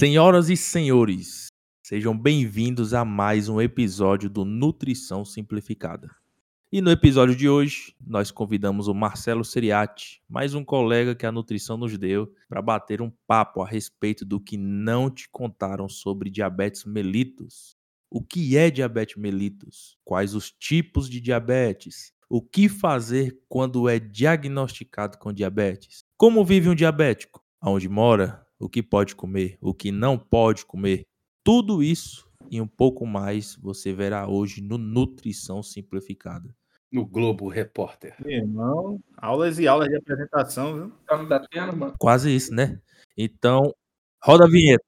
Senhoras e senhores, sejam bem-vindos a mais um episódio do Nutrição Simplificada. E no episódio de hoje, nós convidamos o Marcelo Seriati, mais um colega que a nutrição nos deu, para bater um papo a respeito do que não te contaram sobre diabetes mellitus. O que é diabetes mellitus? Quais os tipos de diabetes? O que fazer quando é diagnosticado com diabetes? Como vive um diabético? Aonde mora? O que pode comer, o que não pode comer. Tudo isso e um pouco mais você verá hoje no Nutrição Simplificada. No Globo Repórter. Meu irmão, aulas e aulas de apresentação, viu? Tá me batendo, mano. Quase isso, né? Então, roda a vinheta.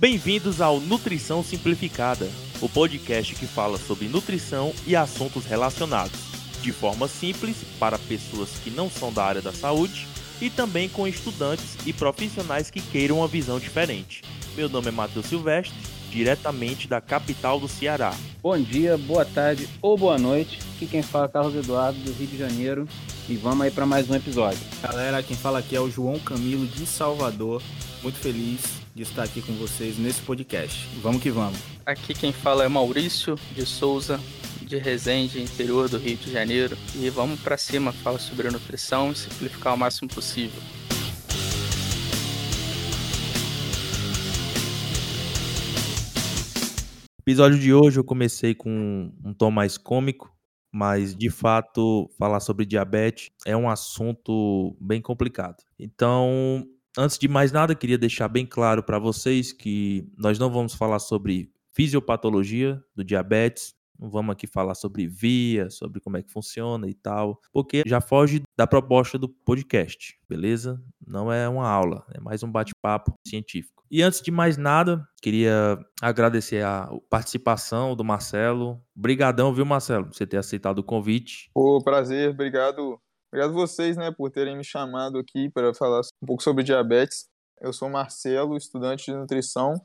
Bem-vindos ao Nutrição Simplificada, o podcast que fala sobre nutrição e assuntos relacionados, de forma simples para pessoas que não são da área da saúde e também com estudantes e profissionais que queiram uma visão diferente. Meu nome é Matheus Silvestre, diretamente da capital do Ceará. Bom dia, boa tarde ou boa noite. Aqui quem fala é Carlos Eduardo, do Rio de Janeiro. E vamos aí para mais um episódio. Galera, quem fala aqui é o João Camilo de Salvador. Muito feliz de estar aqui com vocês nesse podcast. Vamos que vamos. Aqui quem fala é Maurício de Souza, de Resende, interior do Rio de Janeiro. E vamos para cima, fala sobre nutrição e simplificar o máximo possível. Episódio de hoje eu comecei com um tom mais cômico, mas de fato falar sobre diabetes é um assunto bem complicado. Então, Antes de mais nada, queria deixar bem claro para vocês que nós não vamos falar sobre fisiopatologia do diabetes, não vamos aqui falar sobre via, sobre como é que funciona e tal, porque já foge da proposta do podcast, beleza? Não é uma aula, é mais um bate-papo científico. E antes de mais nada, queria agradecer a participação do Marcelo. Obrigadão, viu, Marcelo, por você ter aceitado o convite. Pô, prazer, obrigado Obrigado vocês, né, por terem me chamado aqui para falar um pouco sobre diabetes. Eu sou Marcelo, estudante de nutrição.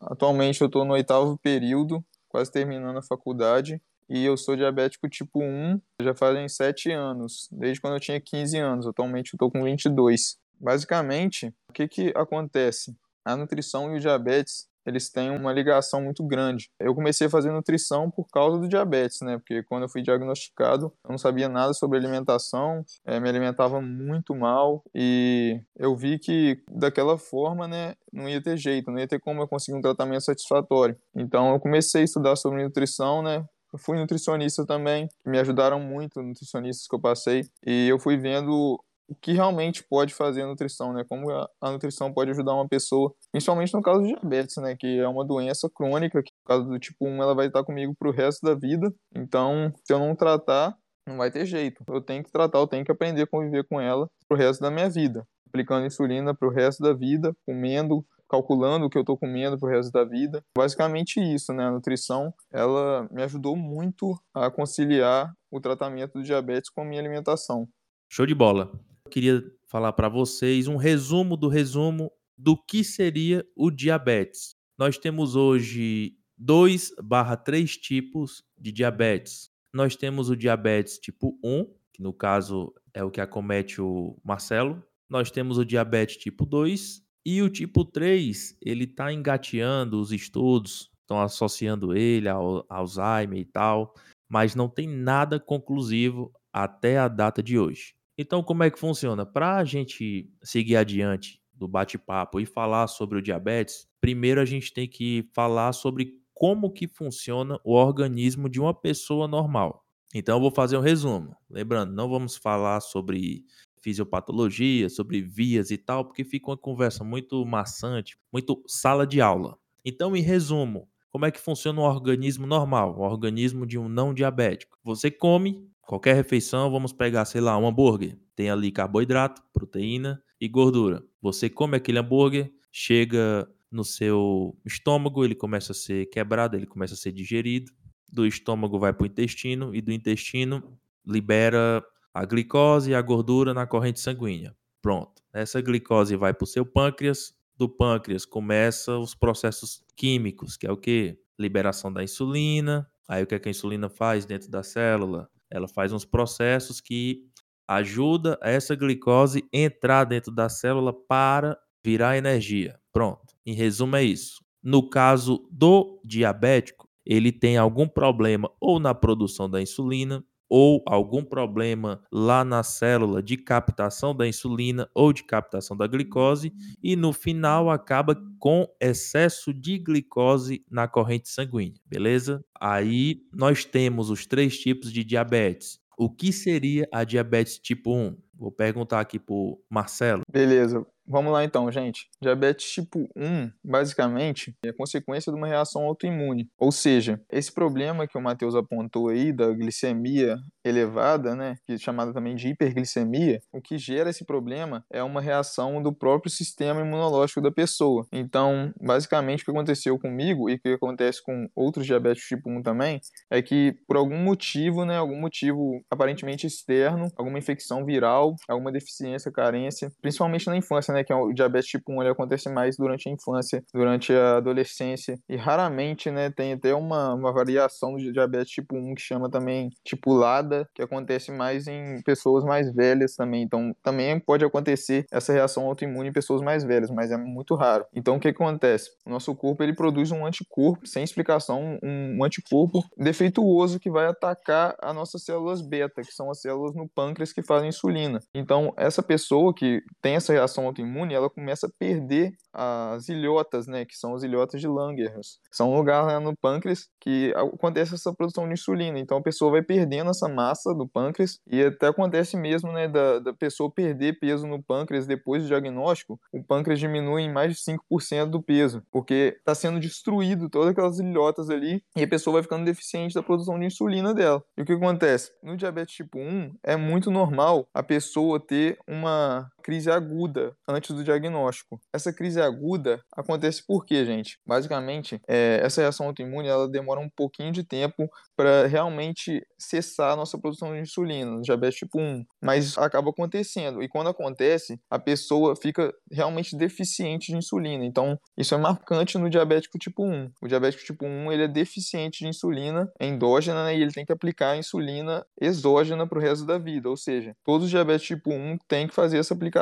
Atualmente eu estou no oitavo período, quase terminando a faculdade, e eu sou diabético tipo 1 já fazem sete anos, desde quando eu tinha 15 anos. Atualmente eu estou com 22. Basicamente, o que, que acontece? A nutrição e o diabetes eles têm uma ligação muito grande. Eu comecei a fazer nutrição por causa do diabetes, né? Porque quando eu fui diagnosticado, eu não sabia nada sobre alimentação, é, me alimentava muito mal e eu vi que daquela forma, né, não ia ter jeito, não ia ter como eu conseguir um tratamento satisfatório. Então eu comecei a estudar sobre nutrição, né? Eu fui nutricionista também, me ajudaram muito, nutricionistas que eu passei, e eu fui vendo o que realmente pode fazer a nutrição, né? Como a, nutrição pode ajudar uma pessoa, principalmente no caso do diabetes, né? Que é uma doença crônica, que no caso do tipo 1 ela vai estar comigo pro resto da vida. Então, se eu não tratar, não vai ter jeito. Eu tenho que tratar, eu tenho que aprender a conviver com ela pro resto da minha vida. Aplicando insulina pro resto da vida, comendo, calculando o que eu tô comendo pro resto da vida. Basicamente isso, né? A nutrição, ela me ajudou muito a conciliar o tratamento do diabetes com a minha alimentação. Show de bola. Eu queria falar para vocês um resumo do resumo do que seria o diabetes. Nós temos hoje 2 barra 3 tipos de diabetes. Nós temos o diabetes tipo 1, que no caso é o que acomete o Marcelo. Nós temos o diabetes tipo 2 e o tipo 3, ele está engateando os estudos, estão associando ele ao Alzheimer e tal, mas não tem nada conclusivo até a data de hoje. Então, como é que funciona? Para a gente seguir adiante do bate-papo e falar sobre o diabetes, primeiro a gente tem que falar sobre como que funciona o organismo de uma pessoa normal. Então, eu vou fazer um resumo. Lembrando, não vamos falar sobre fisiopatologia, sobre vias e tal, porque fica uma conversa muito maçante, muito sala de aula. Então, em resumo, como é que funciona um organismo normal, um organismo de um não diabético? Você come, Qualquer refeição, vamos pegar, sei lá, um hambúrguer. Tem ali carboidrato, proteína e gordura. Você come aquele hambúrguer, chega no seu estômago, ele começa a ser quebrado, ele começa a ser digerido. Do estômago vai para o intestino e do intestino libera a glicose e a gordura na corrente sanguínea. Pronto. Essa glicose vai para o seu pâncreas. Do pâncreas começa os processos químicos, que é o que? liberação da insulina. Aí o que, é que a insulina faz dentro da célula? Ela faz uns processos que ajuda essa glicose entrar dentro da célula para virar energia. Pronto. Em resumo é isso. No caso do diabético, ele tem algum problema ou na produção da insulina ou algum problema lá na célula de captação da insulina ou de captação da glicose e no final acaba com excesso de glicose na corrente sanguínea, beleza? Aí nós temos os três tipos de diabetes. O que seria a diabetes tipo 1? Vou perguntar aqui pro Marcelo. Beleza. Vamos lá então, gente. Diabetes tipo 1, basicamente, é consequência de uma reação autoimune. Ou seja, esse problema que o Matheus apontou aí da glicemia elevada, né, que é chamada também de hiperglicemia, o que gera esse problema é uma reação do próprio sistema imunológico da pessoa. Então, basicamente, o que aconteceu comigo e o que acontece com outros diabéticos tipo 1 também, é que por algum motivo, né, algum motivo aparentemente externo, alguma infecção viral, alguma deficiência, carência, principalmente na infância, né, que é o diabetes tipo 1, ele acontece mais durante a infância, durante a adolescência, e raramente, né, tem até uma, uma variação do diabetes tipo 1 que chama também tipulada, que acontece mais em pessoas mais velhas também, então também pode acontecer essa reação autoimune em pessoas mais velhas, mas é muito raro. Então o que acontece? O nosso corpo, ele produz um anticorpo, sem explicação, um, um anticorpo defeituoso que vai atacar as nossas células beta, que são as células no pâncreas que fazem insulina. Então, essa pessoa que tem essa reação autoimune autoimune, ela começa a perder as ilhotas, né, que são as ilhotas de Langerhans. São um lugar né, no pâncreas que acontece essa produção de insulina. Então a pessoa vai perdendo essa massa do pâncreas e até acontece mesmo, né, da, da pessoa perder peso no pâncreas depois do diagnóstico, o pâncreas diminui em mais de 5% do peso, porque está sendo destruído todas aquelas ilhotas ali e a pessoa vai ficando deficiente da produção de insulina dela. E o que acontece? No diabetes tipo 1, é muito normal a pessoa ter uma crise aguda antes do diagnóstico. Essa crise aguda acontece por quê, gente? Basicamente, é, essa reação autoimune ela demora um pouquinho de tempo para realmente cessar a nossa produção de insulina, diabetes tipo 1, mas acaba acontecendo. E quando acontece, a pessoa fica realmente deficiente de insulina. Então, isso é marcante no diabético tipo 1. O diabético tipo 1 ele é deficiente de insulina endógena né, e ele tem que aplicar a insulina exógena para o resto da vida. Ou seja, todos os diabetes tipo 1 têm que fazer essa aplicação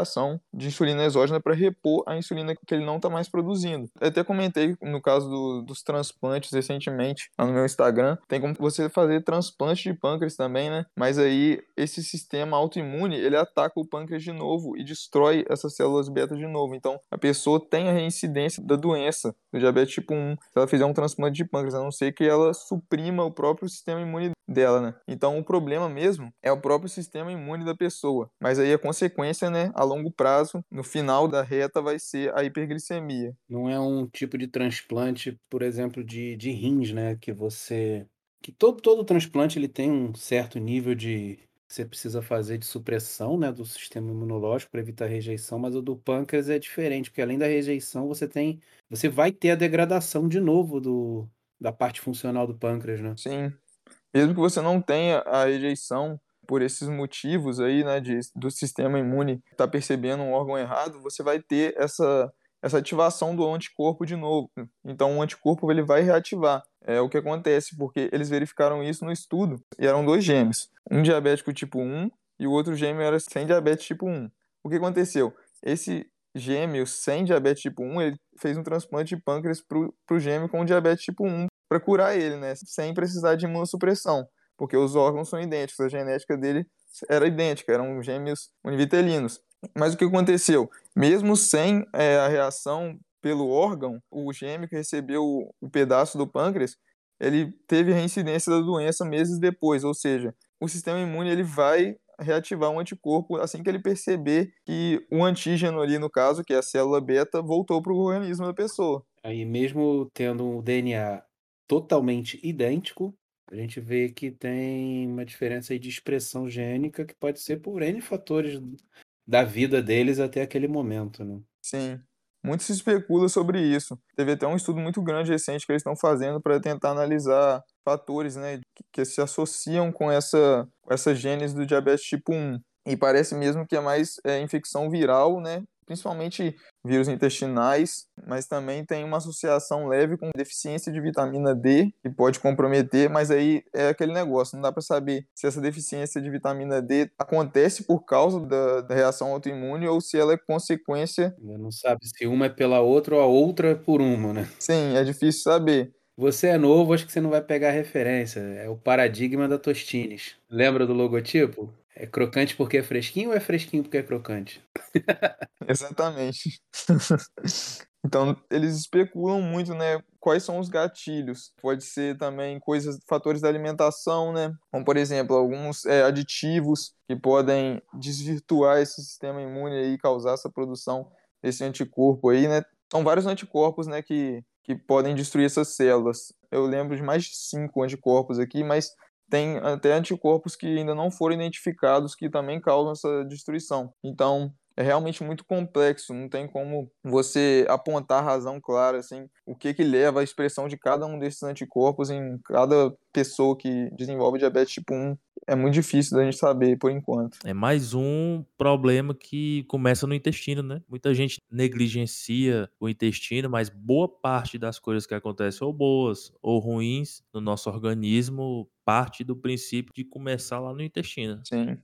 de insulina exógena para repor a insulina que ele não está mais produzindo. Eu até comentei no caso do, dos transplantes recentemente no meu Instagram, tem como você fazer transplante de pâncreas também, né? Mas aí esse sistema autoimune ele ataca o pâncreas de novo e destrói essas células beta de novo. Então a pessoa tem a reincidência da doença do diabetes tipo 1 se ela fizer um transplante de pâncreas, a não ser que ela suprima o próprio sistema imune dela, né? Então o problema mesmo é o próprio sistema imune da pessoa. Mas aí a consequência, né, a longo prazo, no final da reta vai ser a hiperglicemia. Não é um tipo de transplante, por exemplo, de, de rins, né, que você que todo todo transplante ele tem um certo nível de você precisa fazer de supressão, né, do sistema imunológico para evitar rejeição, mas o do pâncreas é diferente, porque além da rejeição, você tem você vai ter a degradação de novo do da parte funcional do pâncreas, né? Sim mesmo que você não tenha a rejeição por esses motivos aí, né, de, do sistema imune estar tá percebendo um órgão errado, você vai ter essa, essa ativação do anticorpo de novo. Então, o anticorpo ele vai reativar. É o que acontece, porque eles verificaram isso no estudo, e eram dois gêmeos, um diabético tipo 1 e o outro gêmeo era sem diabetes tipo 1. O que aconteceu? Esse gêmeo sem diabetes tipo 1, ele fez um transplante de pâncreas para o gêmeo com diabetes tipo 1 para curar ele, né? Sem precisar de imunossupressão, porque os órgãos são idênticos, a genética dele era idêntica, eram gêmeos univitelinos. Mas o que aconteceu? Mesmo sem é, a reação pelo órgão, o gêmeo que recebeu o pedaço do pâncreas, ele teve reincidência da doença meses depois, ou seja, o sistema imune ele vai reativar um anticorpo assim que ele perceber que o antígeno ali, no caso, que é a célula beta, voltou para o organismo da pessoa. Aí mesmo tendo um DNA totalmente idêntico, a gente vê que tem uma diferença de expressão gênica que pode ser por N fatores da vida deles até aquele momento, né? Sim. Muito se especula sobre isso. Teve até um estudo muito grande recente que eles estão fazendo para tentar analisar fatores né, que se associam com essa, essa gênese do diabetes tipo 1. E parece mesmo que é mais é, infecção viral, né? Principalmente vírus intestinais, mas também tem uma associação leve com deficiência de vitamina D, que pode comprometer, mas aí é aquele negócio, não dá para saber se essa deficiência de vitamina D acontece por causa da, da reação autoimune ou se ela é consequência. Não sabe se uma é pela outra ou a outra é por uma, né? Sim, é difícil saber. Você é novo, acho que você não vai pegar a referência. É o paradigma da Tostines. Lembra do logotipo? É crocante porque é fresquinho ou é fresquinho porque é crocante? Exatamente. então, eles especulam muito, né? Quais são os gatilhos? Pode ser também coisas, fatores da alimentação, né? Como, por exemplo, alguns é, aditivos que podem desvirtuar esse sistema imune e causar essa produção desse anticorpo aí, né? São vários anticorpos, né, que, que podem destruir essas células. Eu lembro de mais de cinco anticorpos aqui, mas tem até anticorpos que ainda não foram identificados que também causam essa destruição. Então, é realmente muito complexo, não tem como você apontar a razão clara, assim, o que que leva à expressão de cada um desses anticorpos em cada pessoa que desenvolve diabetes tipo 1. É muito difícil da gente saber por enquanto. É mais um problema que começa no intestino, né? Muita gente negligencia o intestino, mas boa parte das coisas que acontecem, ou boas ou ruins, no nosso organismo, parte do princípio de começar lá no intestino. Sim.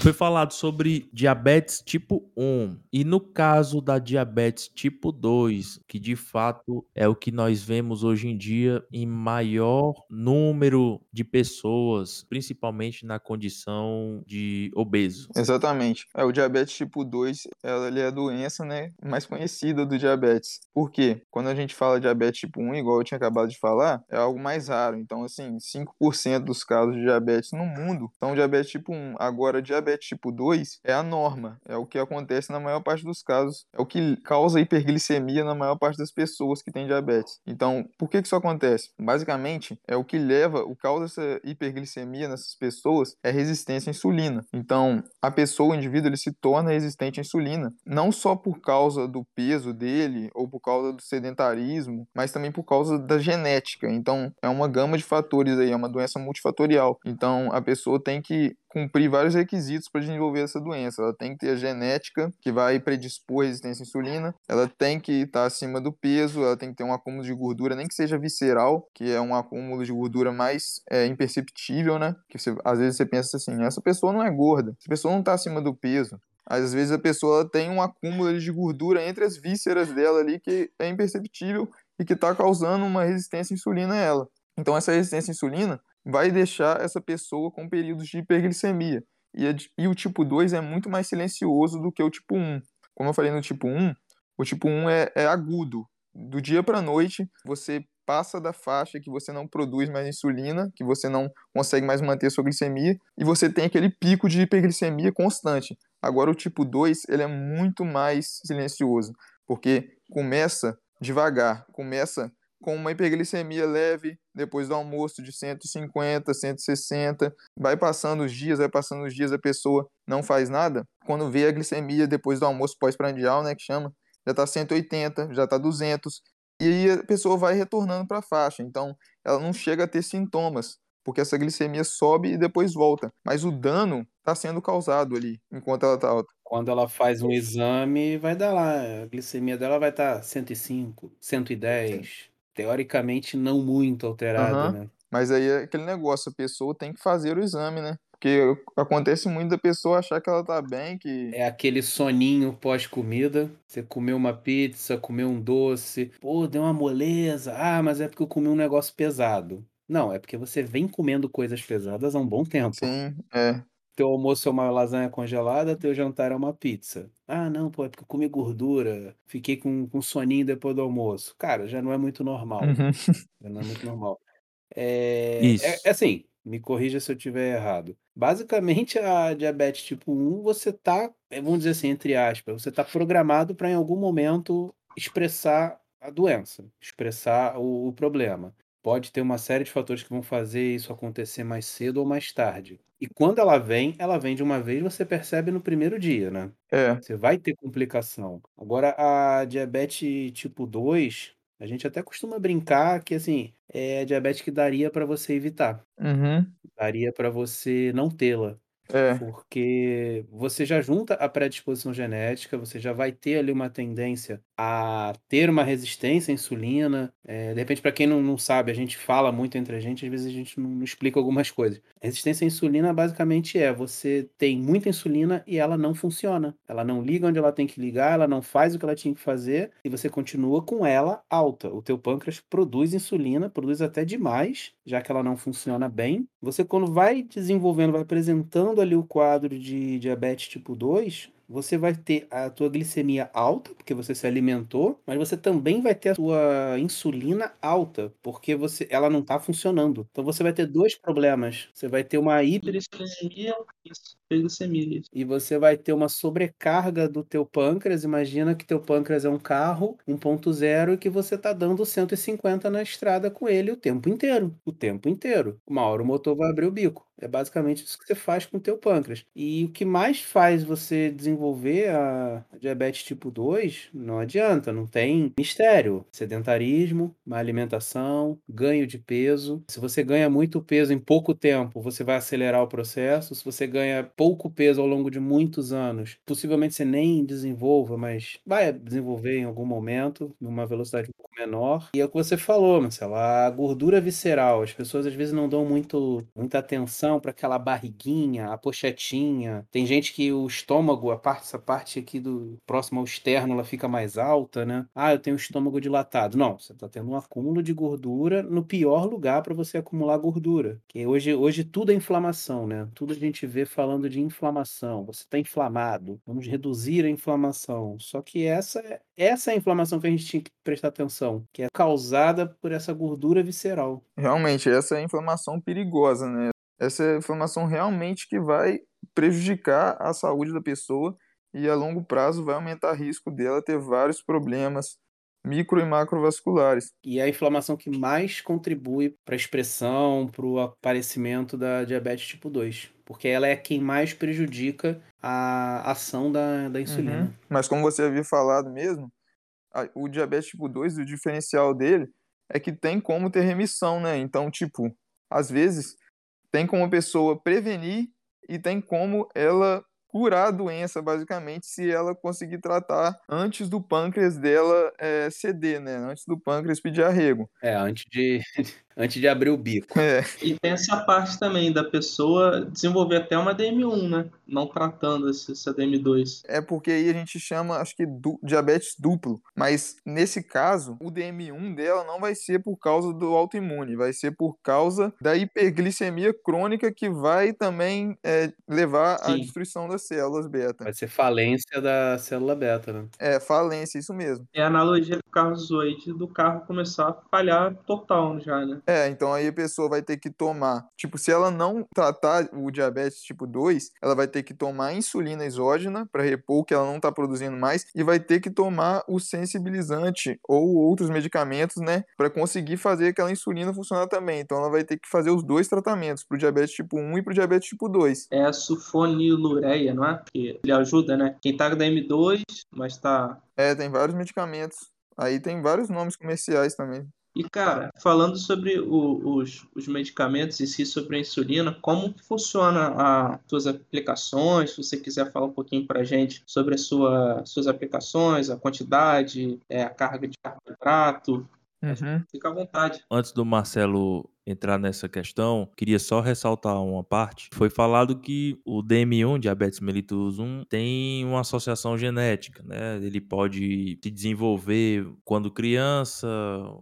Foi falado sobre diabetes tipo 1. E no caso da diabetes tipo 2, que de fato é o que nós vemos hoje em dia em maior número de pessoas, principalmente na condição de obeso. Exatamente. É, o diabetes tipo 2, ele é a doença, né, mais conhecida do diabetes. Por quê? Quando a gente fala diabetes tipo 1, igual eu tinha acabado de falar, é algo mais raro. Então, assim, 5% dos casos de diabetes no mundo são diabetes tipo 1. Agora, diabetes diabetes tipo 2 é a norma, é o que acontece na maior parte dos casos, é o que causa hiperglicemia na maior parte das pessoas que têm diabetes. Então, por que, que isso acontece? Basicamente, é o que leva, o causa dessa hiperglicemia nessas pessoas é resistência à insulina. Então, a pessoa, o indivíduo, ele se torna resistente à insulina, não só por causa do peso dele ou por causa do sedentarismo, mas também por causa da genética. Então, é uma gama de fatores aí, é uma doença multifatorial. Então, a pessoa tem que cumprir vários requisitos para desenvolver essa doença. Ela tem que ter a genética que vai predispor a resistência à insulina, ela tem que estar tá acima do peso, ela tem que ter um acúmulo de gordura, nem que seja visceral, que é um acúmulo de gordura mais é, imperceptível, né? Que você, às vezes você pensa assim, essa pessoa não é gorda, essa pessoa não está acima do peso. Às vezes a pessoa tem um acúmulo de gordura entre as vísceras dela ali que é imperceptível e que está causando uma resistência à insulina a ela. Então essa resistência à insulina vai deixar essa pessoa com períodos de hiperglicemia. E, a, e o tipo 2 é muito mais silencioso do que o tipo 1. Como eu falei no tipo 1, o tipo 1 é, é agudo. Do dia para noite, você passa da faixa que você não produz mais insulina, que você não consegue mais manter sua glicemia, e você tem aquele pico de hiperglicemia constante. Agora o tipo 2, ele é muito mais silencioso, porque começa devagar, começa com uma hiperglicemia leve depois do almoço de 150, 160, vai passando os dias, vai passando os dias, a pessoa não faz nada. Quando vê a glicemia depois do almoço pós-prandial, né, que chama, já está 180, já está 200, e aí a pessoa vai retornando para a faixa. Então, ela não chega a ter sintomas, porque essa glicemia sobe e depois volta. Mas o dano está sendo causado ali, enquanto ela está alta. Quando ela faz um exame, vai dar lá, a glicemia dela vai estar tá 105, 110. Sim teoricamente não muito alterada, uhum. né? Mas aí é aquele negócio, a pessoa tem que fazer o exame, né? Porque acontece muito da pessoa achar que ela tá bem, que... É aquele soninho pós-comida. Você comeu uma pizza, comeu um doce. Pô, deu uma moleza. Ah, mas é porque eu comi um negócio pesado. Não, é porque você vem comendo coisas pesadas há um bom tempo. Sim, é teu almoço é uma lasanha congelada, teu jantar é uma pizza. Ah, não, pô, é porque eu comi gordura, fiquei com, com soninho depois do almoço. Cara, já não é muito normal. Uhum. Já não é muito normal. É, Isso. É, é assim, me corrija se eu estiver errado. Basicamente, a diabetes tipo 1, você tá, é, vamos dizer assim, entre aspas, você tá programado para em algum momento expressar a doença, expressar o, o problema. Pode ter uma série de fatores que vão fazer isso acontecer mais cedo ou mais tarde. E quando ela vem, ela vem de uma vez, você percebe no primeiro dia, né? É. Você vai ter complicação. Agora, a diabetes tipo 2, A gente até costuma brincar que, assim, é diabetes que daria para você evitar. Uhum. Daria para você não tê-la. É. Porque você já junta a predisposição genética, você já vai ter ali uma tendência a ter uma resistência à insulina. É, de repente, para quem não, não sabe, a gente fala muito entre a gente, às vezes a gente não, não explica algumas coisas. Resistência à insulina basicamente é você tem muita insulina e ela não funciona. Ela não liga onde ela tem que ligar, ela não faz o que ela tinha que fazer e você continua com ela alta. O teu pâncreas produz insulina, produz até demais, já que ela não funciona bem. Você quando vai desenvolvendo, vai apresentando ali o quadro de diabetes tipo 2, você vai ter a tua glicemia alta, porque você se alimentou, mas você também vai ter a sua insulina alta, porque você, ela não está funcionando. Então você vai ter dois problemas. Você vai ter uma Hiperglicemia, isso. Hiperglicemia, isso. e você vai ter uma sobrecarga do teu pâncreas. Imagina que teu pâncreas é um carro 1.0 e que você tá dando 150 na estrada com ele o tempo inteiro, o tempo inteiro. Uma hora o motor vai abrir o bico. É basicamente isso que você faz com o teu pâncreas. E o que mais faz você desenvolver a diabetes tipo 2, não adianta, não tem mistério. Sedentarismo, má alimentação, ganho de peso. Se você ganha muito peso em pouco tempo, você vai acelerar o processo. Se você ganha pouco peso ao longo de muitos anos, possivelmente você nem desenvolva, mas vai desenvolver em algum momento, numa velocidade menor. E é o que você falou, Marcelo, a gordura visceral. As pessoas às vezes não dão muito, muita atenção para aquela barriguinha, a pochetinha. Tem gente que o estômago, a parte, essa parte aqui do próximo ao externo, ela fica mais alta, né? Ah, eu tenho o estômago dilatado. Não, você está tendo um acúmulo de gordura no pior lugar para você acumular gordura. Que hoje, hoje tudo é inflamação, né? Tudo a gente vê falando de inflamação. Você está inflamado. Vamos reduzir a inflamação. Só que essa é essa é a inflamação que a gente tinha que prestar atenção, que é causada por essa gordura visceral. Realmente, essa é a inflamação perigosa, né? Essa é a inflamação realmente que vai prejudicar a saúde da pessoa e a longo prazo vai aumentar o risco dela ter vários problemas micro e macrovasculares. E é a inflamação que mais contribui para a expressão, para o aparecimento da diabetes tipo 2. Porque ela é quem mais prejudica a ação da, da insulina. Uhum. Mas como você havia falado mesmo, a- o diabetes tipo 2, o diferencial dele é que tem como ter remissão, né? Então, tipo, às vezes tem como a pessoa prevenir e tem como ela curar a doença, basicamente, se ela conseguir tratar antes do pâncreas dela eh, ceder, né? Antes do pâncreas pedir arrego. É, antes de, antes de abrir o bico. É, E tem essa parte também da pessoa desenvolver até uma DM1, né? Não tratando essa DM2. é porque aí a gente chama, acho que, du- diabetes duplo. Mas nesse caso, o DM1 dela não vai ser por causa do autoimune, vai ser por causa da hiperglicemia crônica que vai também é, levar à Sim. destruição das células beta. Vai ser falência da célula beta, né? É, falência, isso mesmo. É a analogia que o Carlos usou aí de do carro começar a falhar total já, né? É, então aí a pessoa vai ter que tomar, tipo, se ela não tratar o diabetes tipo 2, ela vai ter que tomar insulina exógena para repor o que ela não está produzindo mais e vai ter que tomar o sensibilizante ou outros medicamentos, né, para conseguir fazer aquela insulina funcionar também. Então ela vai ter que fazer os dois tratamentos, pro diabetes tipo 1 e pro diabetes tipo 2. É a sulfonilureia, não é? Que ele ajuda, né? Quem tá com DM2, mas tá É, tem vários medicamentos. Aí tem vários nomes comerciais também. E, cara, falando sobre o- os, os medicamentos em si, sobre a insulina, como que funciona as suas aplicações? Se você quiser falar um pouquinho pra gente sobre as sua, suas aplicações, a quantidade, é, a carga de carboidrato, fica à vontade. Antes do Marcelo entrar nessa questão, queria só ressaltar uma parte. Foi falado que o DM1, diabetes mellitus 1, tem uma associação genética, né? Ele pode se desenvolver quando criança,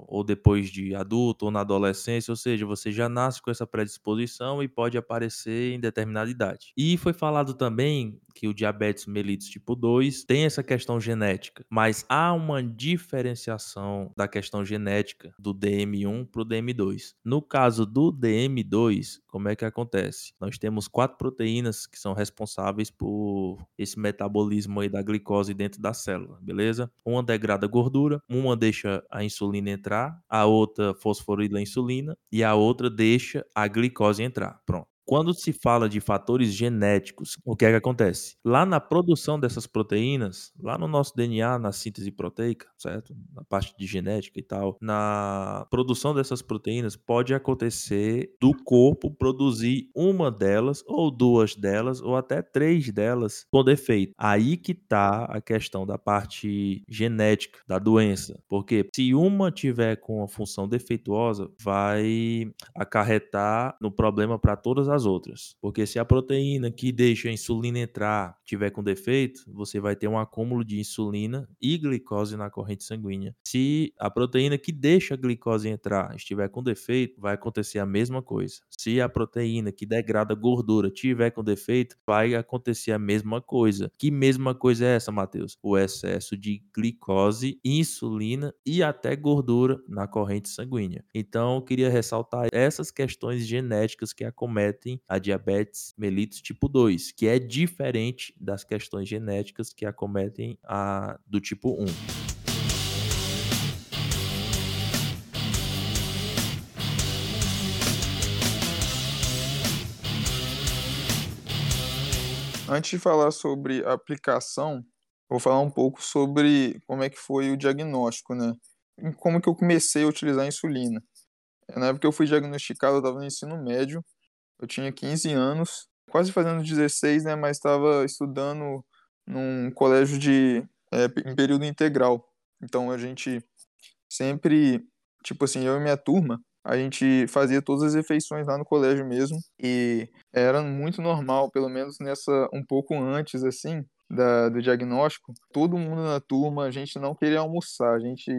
ou depois de adulto, ou na adolescência, ou seja, você já nasce com essa predisposição e pode aparecer em determinada idade. E foi falado também que o diabetes mellitus tipo 2 tem essa questão genética, mas há uma diferenciação da questão genética do DM1 para o DM2. No caso do DM2, como é que acontece? Nós temos quatro proteínas que são responsáveis por esse metabolismo aí da glicose dentro da célula, beleza? Uma degrada gordura, uma deixa a insulina entrar, a outra fosforila a insulina e a outra deixa a glicose entrar. Pronto. Quando se fala de fatores genéticos, o que é que acontece? Lá na produção dessas proteínas, lá no nosso DNA, na síntese proteica, certo? Na parte de genética e tal, na produção dessas proteínas pode acontecer do corpo produzir uma delas ou duas delas ou até três delas com defeito. Aí que tá a questão da parte genética da doença, porque se uma tiver com a função defeituosa, vai acarretar no problema para todas as outras. Porque se a proteína que deixa a insulina entrar tiver com defeito, você vai ter um acúmulo de insulina e glicose na corrente sanguínea. Se a proteína que deixa a glicose entrar estiver com defeito, vai acontecer a mesma coisa. Se a proteína que degrada gordura tiver com defeito, vai acontecer a mesma coisa. Que mesma coisa é essa, Matheus? O excesso de glicose, insulina e até gordura na corrente sanguínea. Então, eu queria ressaltar essas questões genéticas que acometem a diabetes mellitus tipo 2, que é diferente das questões genéticas que acometem a do tipo 1. Antes de falar sobre a aplicação, vou falar um pouco sobre como é que foi o diagnóstico, né? Como que eu comecei a utilizar a insulina. Na época que eu fui diagnosticado, eu estava no ensino médio, eu tinha 15 anos, quase fazendo 16, né? Mas estava estudando num colégio de é, em período integral. Então a gente sempre, tipo assim, eu e minha turma, a gente fazia todas as refeições lá no colégio mesmo e era muito normal, pelo menos nessa um pouco antes assim da, do diagnóstico, todo mundo na turma, a gente não queria almoçar, a gente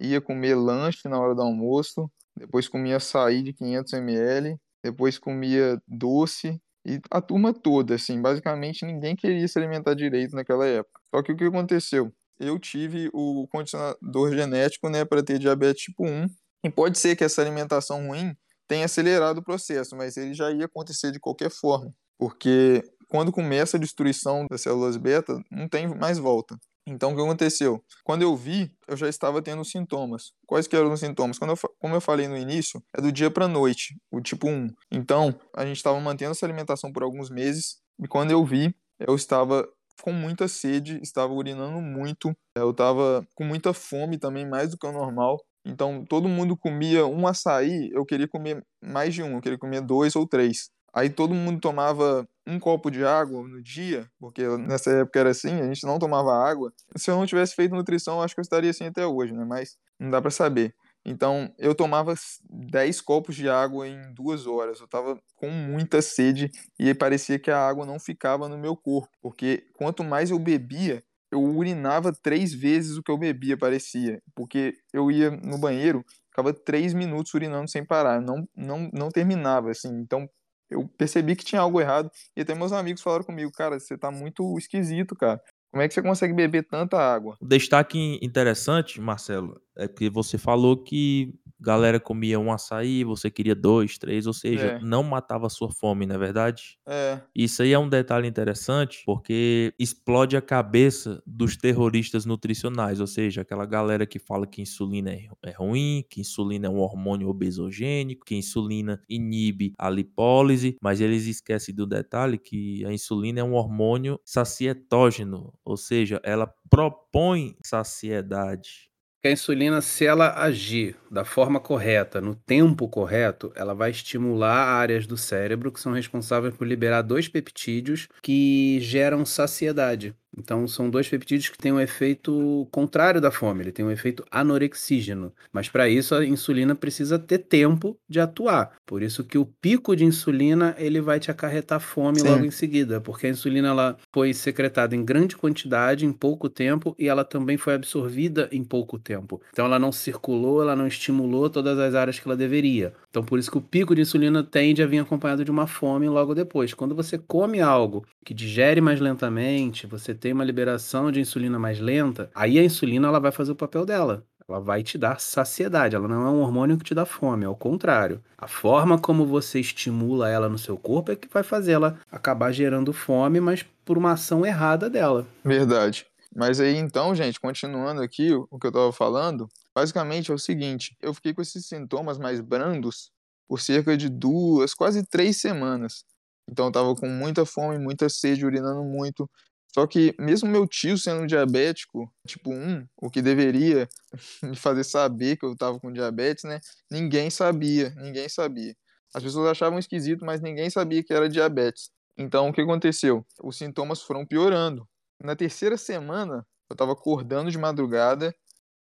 ia comer lanche na hora do almoço, depois comia açaí de 500 ml, depois comia doce e a turma toda, assim, basicamente ninguém queria se alimentar direito naquela época. Só que o que aconteceu? Eu tive o condicionador genético, né, para ter diabetes tipo 1 e pode ser que essa alimentação ruim tenha acelerado o processo, mas ele já ia acontecer de qualquer forma, porque quando começa a destruição das células beta, não tem mais volta. Então, o que aconteceu? Quando eu vi, eu já estava tendo sintomas. Quais que eram os sintomas? Quando eu, como eu falei no início, é do dia para noite, o tipo 1. Então, a gente estava mantendo essa alimentação por alguns meses, e quando eu vi, eu estava com muita sede, estava urinando muito, eu estava com muita fome também, mais do que o normal. Então, todo mundo comia um açaí, eu queria comer mais de um, eu queria comer dois ou três. Aí todo mundo tomava um copo de água no dia, porque nessa época era assim, a gente não tomava água. Se eu não tivesse feito nutrição, acho que eu estaria assim até hoje, né? Mas não dá pra saber. Então, eu tomava 10 copos de água em duas horas. Eu tava com muita sede e parecia que a água não ficava no meu corpo, porque quanto mais eu bebia, eu urinava três vezes o que eu bebia, parecia. Porque eu ia no banheiro, ficava três minutos urinando sem parar, não, não, não terminava, assim. Então, eu percebi que tinha algo errado e até meus amigos falaram comigo, cara, você tá muito esquisito, cara. Como é que você consegue beber tanta água? O destaque interessante, Marcelo, é que você falou que galera comia um açaí, você queria dois, três, ou seja, É. não matava a sua fome, não é verdade? É, Isso aí é um detalhe interessante porque explode a cabeça dos terroristas nutricionais, ou seja, aquela galera que fala que insulina é é ruim, que insulina é um hormônio obesogênico, que insulina inibe a lipólise, mas eles esquecem do detalhe que a insulina é um hormônio sacietógeno, ou seja, ela propõe saciedade. Que a insulina, se ela agir da forma correta, no tempo correto, ela vai estimular áreas do cérebro que são responsáveis por liberar dois peptídeos que geram saciedade. Então, são dois peptídeos que têm um efeito contrário da fome, ele tem um efeito anorexígeno. Mas para isso a insulina precisa ter tempo de atuar. Por isso que o pico de insulina ele vai te acarretar fome Sim. logo em seguida, porque a insulina ela foi secretada em grande quantidade em pouco tempo e ela também foi absorvida em pouco tempo. Então ela não circulou, ela não estimulou todas as áreas que ela deveria. Então por isso que o pico de insulina tende a vir acompanhado de uma fome logo depois. Quando você come algo que digere mais lentamente, você tem uma liberação de insulina mais lenta, aí a insulina ela vai fazer o papel dela. Ela vai te dar saciedade, ela não é um hormônio que te dá fome, ao contrário. A forma como você estimula ela no seu corpo é que vai fazer ela acabar gerando fome, mas por uma ação errada dela. verdade. Mas aí então, gente, continuando aqui o que eu tava falando, basicamente é o seguinte, eu fiquei com esses sintomas mais brandos por cerca de duas, quase três semanas. Então eu tava com muita fome, muita sede, urinando muito. Só que mesmo meu tio sendo diabético, tipo 1, o que deveria me fazer saber que eu tava com diabetes, né? Ninguém sabia, ninguém sabia. As pessoas achavam esquisito, mas ninguém sabia que era diabetes. Então o que aconteceu? Os sintomas foram piorando. Na terceira semana, eu tava acordando de madrugada,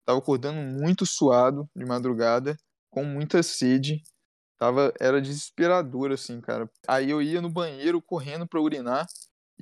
tava acordando muito suado de madrugada, com muita sede. Tava, era desesperador, assim, cara. Aí eu ia no banheiro correndo pra urinar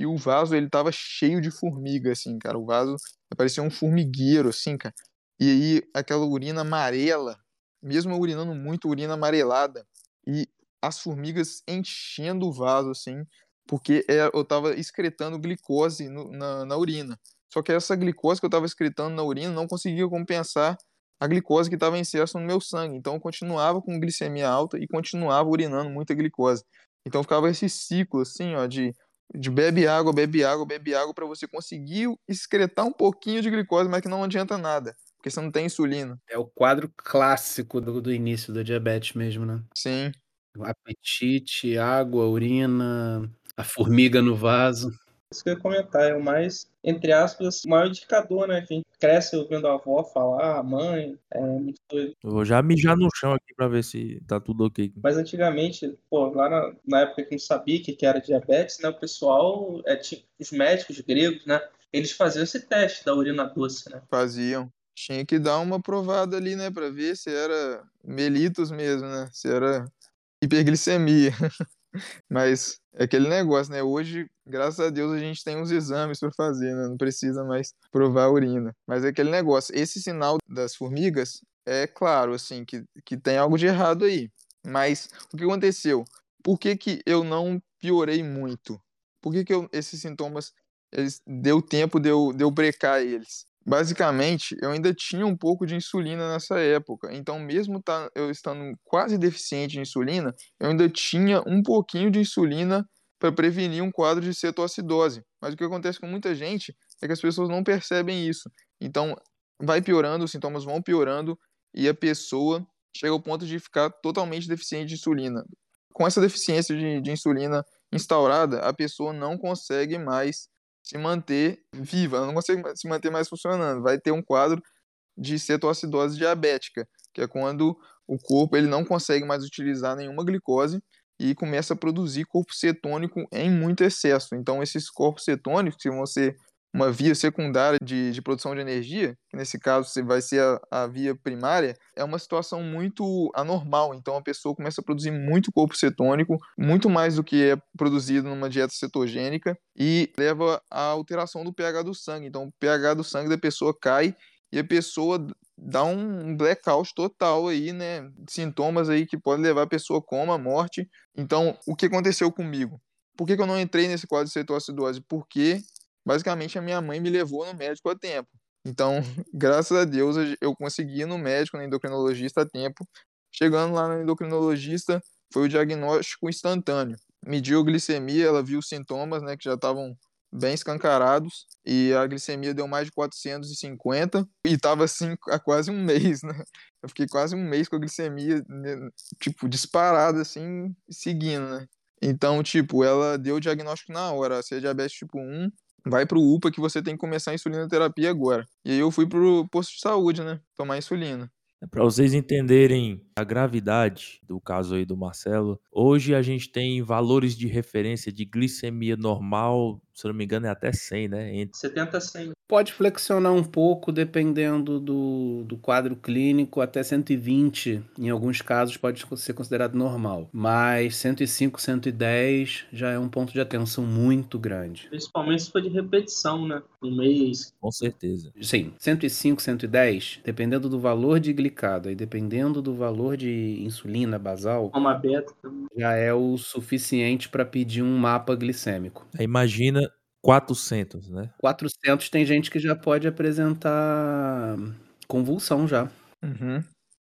e o vaso, ele tava cheio de formiga, assim, cara. O vaso parecia um formigueiro, assim, cara. E aí aquela urina amarela, mesmo urinando muito, urina amarelada. E as formigas enchendo o vaso, assim, porque é, eu tava excretando glicose no, na, na urina. Só que essa glicose que eu tava excretando na urina não conseguia compensar a glicose que estava em excesso no meu sangue. Então eu continuava com glicemia alta e continuava urinando muita glicose. Então ficava esse ciclo assim, ó, de, de bebe água, bebe água, bebe água para você conseguir excretar um pouquinho de glicose, mas que não adianta nada, porque você não tem insulina. É o quadro clássico do, do início da diabetes mesmo, né? Sim. Apetite, água, urina, a formiga no vaso. Isso que eu ia comentar, é o mais, entre aspas, o maior indicador, né? Que a gente cresce ouvindo a avó falar, a mãe, é muito doido. Eu vou já mijar no chão aqui pra ver se tá tudo ok. Mas antigamente, pô, lá na, na época que não sabia que, que era diabetes, né? O pessoal, é, tinha, os médicos gregos, né? Eles faziam esse teste da urina doce, né? Faziam. Tinha que dar uma provada ali, né, pra ver se era melitos mesmo, né? Se era hiperglicemia. Mas é aquele negócio, né? Hoje, graças a Deus, a gente tem uns exames para fazer, né? Não precisa mais provar a urina. Mas é aquele negócio. Esse sinal das formigas é claro, assim, que, que tem algo de errado aí. Mas o que aconteceu? Por que, que eu não piorei muito? Por que, que eu, esses sintomas eles, deu tempo de eu, de eu brecar eles? Basicamente, eu ainda tinha um pouco de insulina nessa época, então mesmo tá, eu estando quase deficiente de insulina, eu ainda tinha um pouquinho de insulina para prevenir um quadro de cetoacidose. Mas o que acontece com muita gente é que as pessoas não percebem isso. Então, vai piorando, os sintomas vão piorando e a pessoa chega ao ponto de ficar totalmente deficiente de insulina. Com essa deficiência de, de insulina instaurada, a pessoa não consegue mais se manter viva, ela não consegue se manter mais funcionando. Vai ter um quadro de cetoacidose diabética, que é quando o corpo ele não consegue mais utilizar nenhuma glicose e começa a produzir corpo cetônico em muito excesso. Então, esses corpos cetônicos, que vão ser uma via secundária de, de produção de energia, que nesse caso vai ser a, a, via primária, é uma situação muito anormal. Então a pessoa começa a produzir muito corpo cetônico, muito mais do que é produzido numa dieta cetogênica, e leva à alteração do pH do sangue. Então o pH do sangue da pessoa cai e a pessoa dá um blackout total aí, né? Sintomas aí que podem levar a pessoa a coma, morte. Então, o que aconteceu comigo? Por que, que eu não entrei nesse quadro de cetoacidose? Porque basicamente a minha mãe me levou no médico a tempo. Então, graças a Deus, eu consegui ir no médico, no endocrinologista a tempo. Chegando lá no endocrinologista, foi o diagnóstico instantâneo. Mediu a glicemia, ela viu os sintomas, né, que já estavam bem escancarados, e a glicemia deu mais de 450, e estava assim há quase um mês, né? Eu fiquei quase um mês com a glicemia, né, tipo, disparada, assim, seguindo, né? Então, tipo, ela deu o diagnóstico na hora, se é diabetes tipo 1, vai pro UPA que você tem que começar a insulina terapia agora. E aí eu fui pro posto de saúde, né? Tomar insulina. É Para vocês entenderem a gravidade do caso aí do Marcelo, hoje a gente tem valores de referência de glicemia normal, se não me engano é até 100, né? Entre 70 a 100. Pode flexionar um pouco dependendo do, do quadro clínico, até 120 em alguns casos pode ser considerado normal, mas 105, 110 já é um ponto de atenção muito grande. Principalmente se for de repetição, né? No mês. Com certeza. Sim, 105, 110, dependendo do valor de glicada e dependendo do valor de insulina basal, Uma beta. já é o suficiente para pedir um mapa glicêmico. Aí imagina 400, né? 400 tem gente que já pode apresentar convulsão já. Uhum.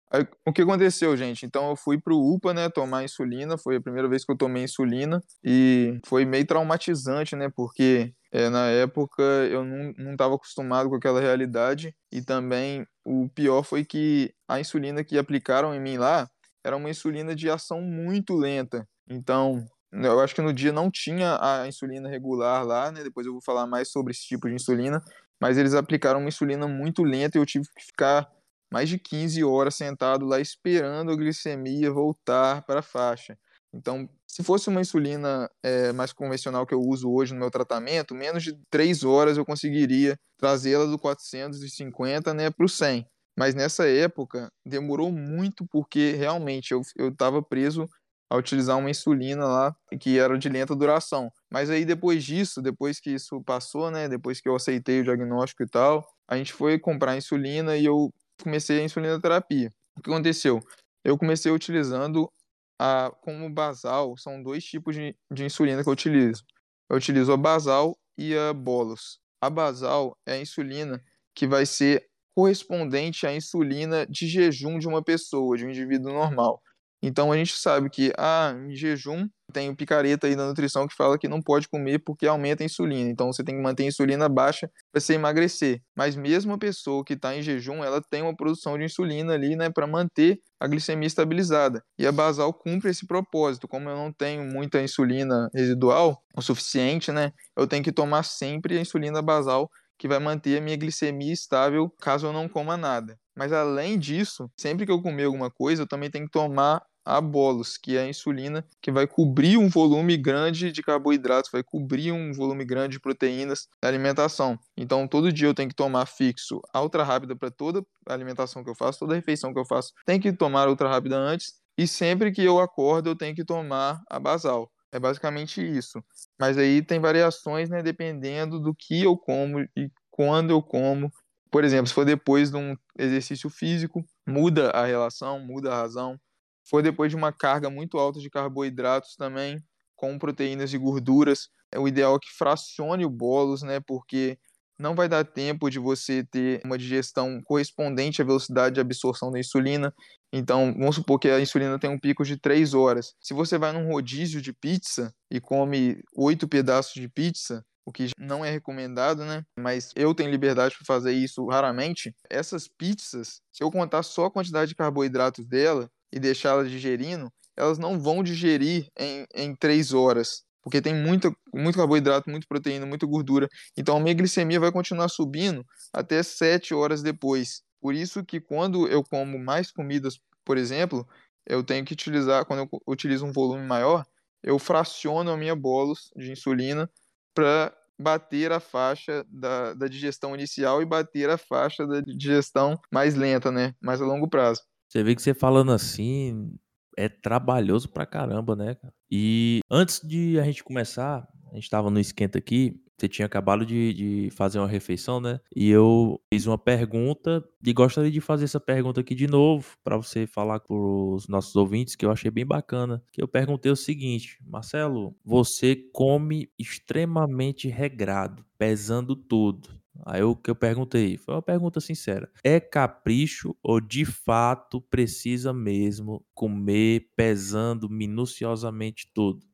Aí, o que aconteceu, gente? Então eu fui pro UPA, né, tomar insulina, foi a primeira vez que eu tomei insulina e foi meio traumatizante, né, porque é, na época eu não, não estava acostumado com aquela realidade e também o pior foi que a insulina que aplicaram em mim lá era uma insulina de ação muito lenta. Então, eu acho que no dia não tinha a insulina regular lá, né? Depois eu vou falar mais sobre esse tipo de insulina, mas eles aplicaram uma insulina muito lenta e eu tive que ficar mais de 15 horas sentado lá esperando a glicemia voltar para a faixa. Então, se fosse uma insulina é, mais convencional que eu uso hoje no meu tratamento, menos de 3 horas eu conseguiria trazê-la do 450 né, para o 100. Mas nessa época demorou muito porque realmente eu estava preso a utilizar uma insulina lá que era de lenta duração. Mas aí depois disso, depois que isso passou, né, depois que eu aceitei o diagnóstico e tal, a gente foi comprar insulina e eu comecei a insulina terapia. O que aconteceu? Eu comecei utilizando a como basal, são dois tipos de, de insulina que eu utilizo. Eu utilizo a basal e a bolus. A basal é a insulina que vai ser correspondente à insulina de jejum de uma pessoa, de um indivíduo normal. Então a gente sabe que ah, em jejum tem o picareta aí da nutrição que fala que não pode comer porque aumenta a insulina. Então você tem que manter a insulina baixa para você emagrecer. Mas mesmo a pessoa que está em jejum, ela tem uma produção de insulina ali, né, para manter a glicemia estabilizada. E a basal cumpre esse propósito. Como eu não tenho muita insulina residual o suficiente, né, eu tenho que tomar sempre a insulina basal que vai manter a minha glicemia estável caso eu não coma nada. Mas além disso, sempre que eu comer alguma coisa, eu também tenho que tomar a bolos, que é a insulina que vai cobrir um volume grande de carboidratos, vai cobrir um volume grande de proteínas na alimentação. Então, todo dia eu tenho que tomar fixo a ultra rápida para toda a alimentação que eu faço, toda refeição que eu faço, tem que tomar ultra rápida antes. E sempre que eu acordo, eu tenho que tomar a basal. É basicamente isso. Mas aí tem variações, né, dependendo do que eu como e quando eu como. Por exemplo, se for depois de um exercício físico, muda a relação, muda a razão. Se for depois de uma carga muito alta de carboidratos também, com proteínas e gorduras, é o ideal é que fracione o bolos, né, porque não vai dar tempo de você ter uma digestão correspondente à velocidade de absorção da insulina. Então, vamos supor que a insulina tem um pico de 3 horas. Se você vai num rodízio de pizza e come oito pedaços de pizza, o que não é recomendado, né? Mas eu tenho liberdade para fazer isso raramente. Essas pizzas, se eu contar só a quantidade de carboidratos dela e deixá-las digerindo, elas não vão digerir em, em 3 horas porque tem muita, muito carboidrato, muita proteína, muita gordura. Então a minha glicemia vai continuar subindo até 7 horas depois. Por isso que quando eu como mais comidas, por exemplo, eu tenho que utilizar, quando eu utilizo um volume maior, eu fraciono a minha bolos de insulina para bater a faixa da, da digestão inicial e bater a faixa da digestão mais lenta, né? Mais a longo prazo. Você vê que você falando assim, é trabalhoso pra caramba, né, E antes de a gente começar, a gente tava no esquenta aqui, você tinha acabado de, de fazer uma refeição, né? E eu fiz uma pergunta e gostaria de fazer essa pergunta aqui de novo para você falar com os nossos ouvintes, que eu achei bem bacana. Que eu perguntei o seguinte: Marcelo, você come extremamente regrado, pesando tudo. Aí o que eu perguntei foi uma pergunta sincera: é capricho ou de fato precisa mesmo comer pesando minuciosamente tudo?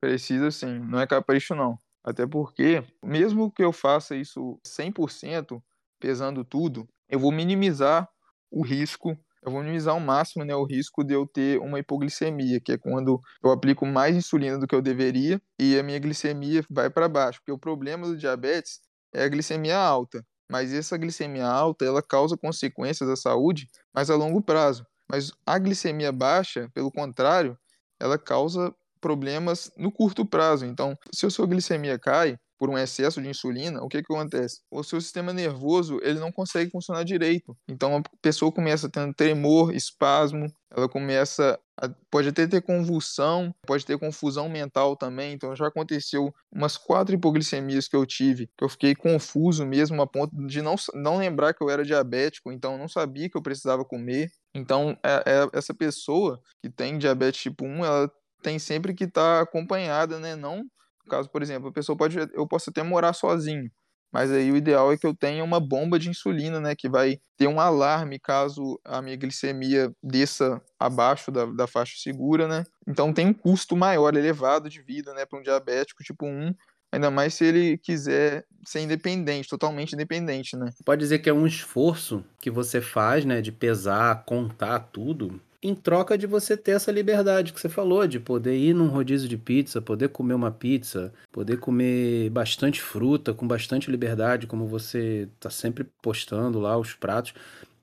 Precisa sim, não é capricho não. Até porque, mesmo que eu faça isso 100%, pesando tudo, eu vou minimizar o risco, eu vou minimizar ao máximo né, o risco de eu ter uma hipoglicemia, que é quando eu aplico mais insulina do que eu deveria e a minha glicemia vai para baixo. Porque o problema do diabetes é a glicemia alta. Mas essa glicemia alta, ela causa consequências à saúde, mas a longo prazo. Mas a glicemia baixa, pelo contrário, ela causa problemas no curto prazo. Então, se a sua glicemia cai por um excesso de insulina, o que, que acontece? O seu sistema nervoso ele não consegue funcionar direito. Então, a pessoa começa tendo tremor, espasmo, ela começa a, pode até ter convulsão, pode ter confusão mental também. Então já aconteceu umas quatro hipoglicemias que eu tive, que eu fiquei confuso mesmo a ponto de não, não lembrar que eu era diabético, então não sabia que eu precisava comer. Então, é, é, essa pessoa que tem diabetes tipo 1, ela tem sempre que estar tá acompanhada, né? Não, caso, por exemplo, a pessoa pode, eu posso até morar sozinho, mas aí o ideal é que eu tenha uma bomba de insulina, né? Que vai ter um alarme caso a minha glicemia desça abaixo da, da faixa segura, né? Então tem um custo maior, elevado de vida, né? Para um diabético tipo 1, ainda mais se ele quiser ser independente, totalmente independente, né? Pode dizer que é um esforço que você faz, né? De pesar, contar tudo em troca de você ter essa liberdade que você falou, de poder ir num rodízio de pizza, poder comer uma pizza, poder comer bastante fruta com bastante liberdade, como você tá sempre postando lá os pratos.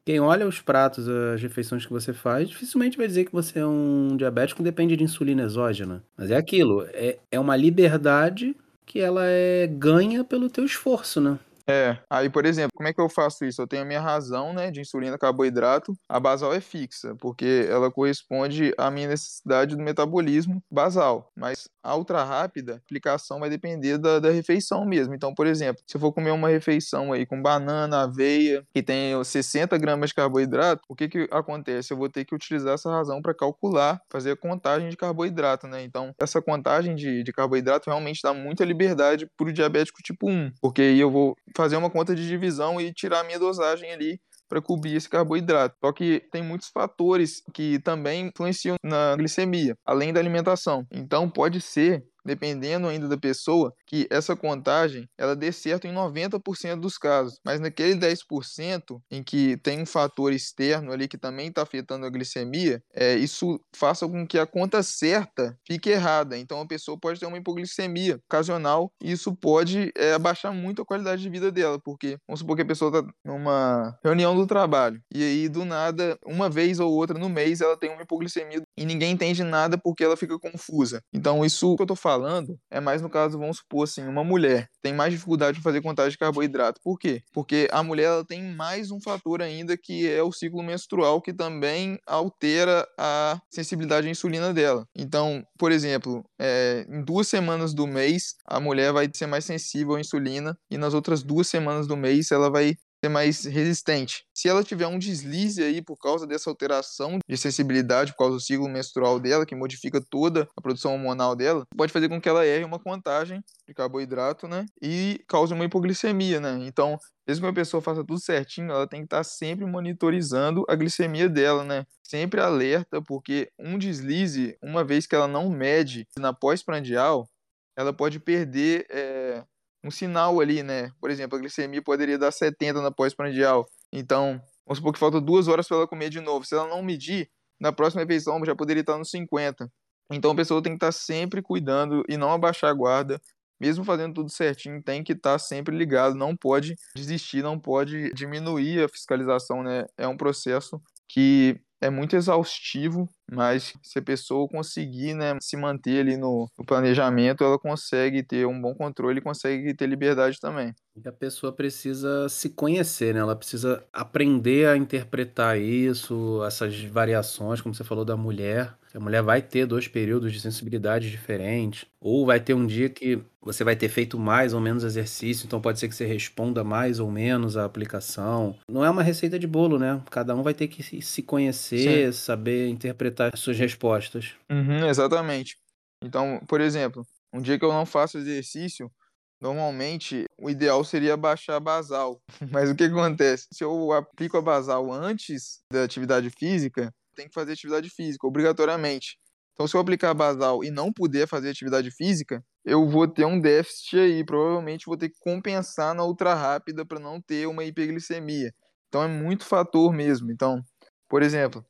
Quem olha os pratos, as refeições que você faz, dificilmente vai dizer que você é um diabético depende de insulina exógena. Mas é aquilo, é, é uma liberdade que ela é ganha pelo teu esforço, né? É, aí, por exemplo, como é que eu faço isso? Eu tenho a minha razão, né, de insulina carboidrato, a basal é fixa, porque ela corresponde à minha necessidade do metabolismo basal, mas a ultra rápida, a aplicação vai depender da, da refeição mesmo. Então, por exemplo, se eu for comer uma refeição aí com banana, aveia, que tem 60 gramas de carboidrato, o que que acontece? Eu vou ter que utilizar essa razão para calcular, fazer a contagem de carboidrato, né? Então, essa contagem de, de carboidrato realmente dá muita liberdade para o diabético tipo 1, porque aí eu vou fazer uma conta de divisão e tirar a minha dosagem ali para cobrir esse carboidrato. Só que tem muitos fatores que também influenciam na glicemia, além da alimentação. Então pode ser dependendo ainda da pessoa, que essa contagem ela dê certo em 90% dos casos. Mas naquele 10% em que tem um fator externo ali que também está afetando a glicemia, é, isso faça com que a conta certa fique errada. Então a pessoa pode ter uma hipoglicemia ocasional e isso pode é, abaixar muito a qualidade de vida dela, porque vamos supor que a pessoa está numa reunião do trabalho e aí do nada, uma vez ou outra no mês, ela tem uma hipoglicemia e ninguém entende nada porque ela fica confusa. Então isso que eu tô falando é mais no caso, vamos supor assim, uma mulher tem mais dificuldade de fazer contagem de carboidrato. Por quê? Porque a mulher ela tem mais um fator ainda que é o ciclo menstrual que também altera a sensibilidade à insulina dela. Então, por exemplo, é, em duas semanas do mês a mulher vai ser mais sensível à insulina e nas outras duas semanas do mês ela vai ser mais resistente. Se ela tiver um deslize aí por causa dessa alteração de sensibilidade, por causa do ciclo menstrual dela, que modifica toda a produção hormonal dela, pode fazer com que ela erre uma contagem de carboidrato, né? E cause uma hipoglicemia, né? Então, mesmo que a pessoa faça tudo certinho, ela tem que estar sempre monitorizando a glicemia dela, né? Sempre alerta, porque um deslize, uma vez que ela não mede na pós-prandial, ela pode perder é, um sinal ali, né? Por exemplo, a glicemia poderia dar 70 na pós-prandial. Então, vamos supor que falta duas horas para ela comer de novo. Se ela não medir, na próxima refeição já poderia estar nos 50. Então a pessoa tem que estar sempre cuidando e não abaixar a guarda. Mesmo fazendo tudo certinho, tem que estar sempre ligado, não pode desistir, não pode diminuir a fiscalização, né? É um processo que é muito exaustivo, mas se a pessoa conseguir né, se manter ali no, no planejamento, ela consegue ter um bom controle e consegue ter liberdade também. E a pessoa precisa se conhecer, né? Ela precisa aprender a interpretar isso, essas variações, como você falou da mulher. A mulher vai ter dois períodos de sensibilidade diferentes, ou vai ter um dia que você vai ter feito mais ou menos exercício, então pode ser que você responda mais ou menos à aplicação. Não é uma receita de bolo, né? Cada um vai ter que se conhecer, Sim. saber interpretar as suas respostas. Uhum, exatamente. Então, por exemplo, um dia que eu não faço exercício, Normalmente, o ideal seria baixar a basal. Mas o que acontece? Se eu aplico a basal antes da atividade física, tem que fazer atividade física, obrigatoriamente. Então, se eu aplicar a basal e não puder fazer atividade física, eu vou ter um déficit aí. Provavelmente vou ter que compensar na ultra rápida para não ter uma hiperglicemia. Então, é muito fator mesmo. Então, por exemplo,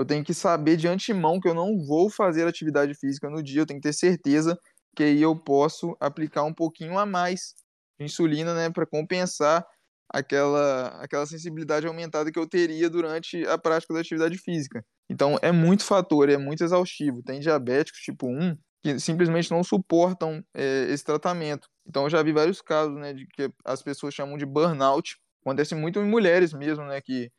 eu tenho que saber de antemão que eu não vou fazer atividade física no dia, eu tenho que ter certeza que aí eu posso aplicar um pouquinho a mais de insulina, né, para compensar aquela, aquela sensibilidade aumentada que eu teria durante a prática da atividade física. Então é muito fator, é muito exaustivo. Tem diabéticos tipo 1 que simplesmente não suportam é, esse tratamento. Então eu já vi vários casos, né, de que as pessoas chamam de burnout. Acontece muito em mulheres mesmo, né, que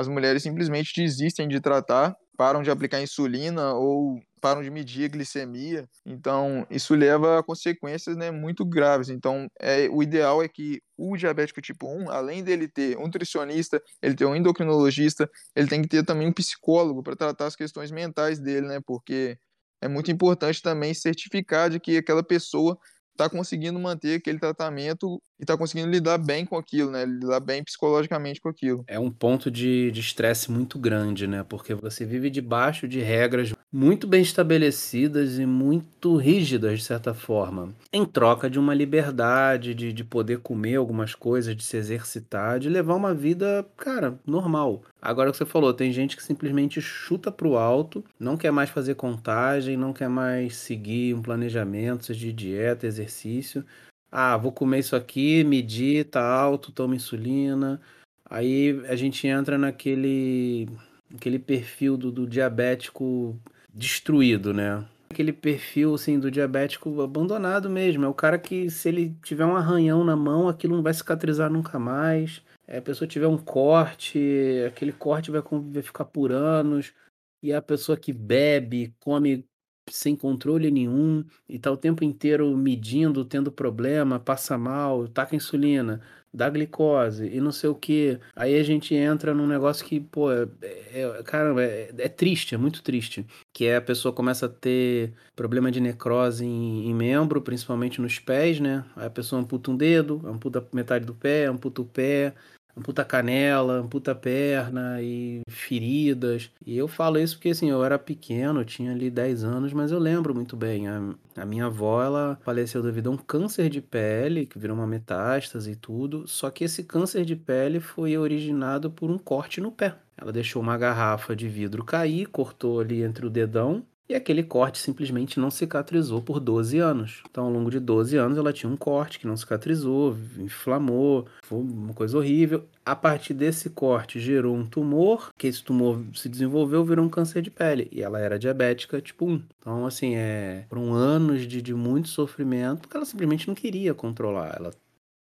as mulheres simplesmente desistem de tratar, param de aplicar insulina ou param de medir a glicemia. Então, isso leva a consequências né, muito graves. Então, é, o ideal é que o diabético tipo 1, além dele ter um nutricionista, ele ter um endocrinologista, ele tem que ter também um psicólogo para tratar as questões mentais dele, né? Porque é muito importante também certificar de que aquela pessoa está conseguindo manter aquele tratamento e está conseguindo lidar bem com aquilo, né? Lidar bem psicologicamente com aquilo. É um ponto de estresse muito grande, né? Porque você vive debaixo de regras muito bem estabelecidas e muito rígidas, de certa forma, em troca de uma liberdade, de, de poder comer algumas coisas, de se exercitar, de levar uma vida, cara, normal. Agora o que você falou, tem gente que simplesmente chuta pro alto, não quer mais fazer contagem, não quer mais seguir um planejamento, de dieta, exercício. Ah, vou comer isso aqui, medir, tá alto, toma insulina. Aí a gente entra naquele, aquele perfil do, do diabético destruído, né? Aquele perfil assim do diabético abandonado mesmo. É o cara que, se ele tiver um arranhão na mão, aquilo não vai cicatrizar nunca mais. É, a pessoa tiver um corte, aquele corte vai, vai ficar por anos. E a pessoa que bebe, come sem controle nenhum e tá o tempo inteiro medindo, tendo problema, passa mal, taca insulina da glicose e não sei o que. Aí a gente entra num negócio que, pô, é, é, caramba, é, é, triste, é muito triste. Que é a pessoa começa a ter problema de necrose em, em, membro, principalmente nos pés, né? Aí a pessoa amputa um dedo, amputa metade do pé, amputa o pé, amputa canela, amputa perna e feridas. E eu falo isso porque assim, eu era pequeno, eu tinha ali 10 anos, mas eu lembro muito bem. A, a minha avó, ela faleceu devido a um câncer de pele, que virou uma metástase e tudo. Só que esse câncer de pele foi originado por um corte no pé. Ela deixou uma garrafa de vidro cair, cortou ali entre o dedão e aquele corte simplesmente não cicatrizou por 12 anos. Então, ao longo de 12 anos, ela tinha um corte que não cicatrizou, inflamou, foi uma coisa horrível. A partir desse corte, gerou um tumor, que esse tumor se desenvolveu, virou um câncer de pele. E ela era diabética tipo 1. Então, assim, é, foram anos de, de muito sofrimento que ela simplesmente não queria controlar. Ela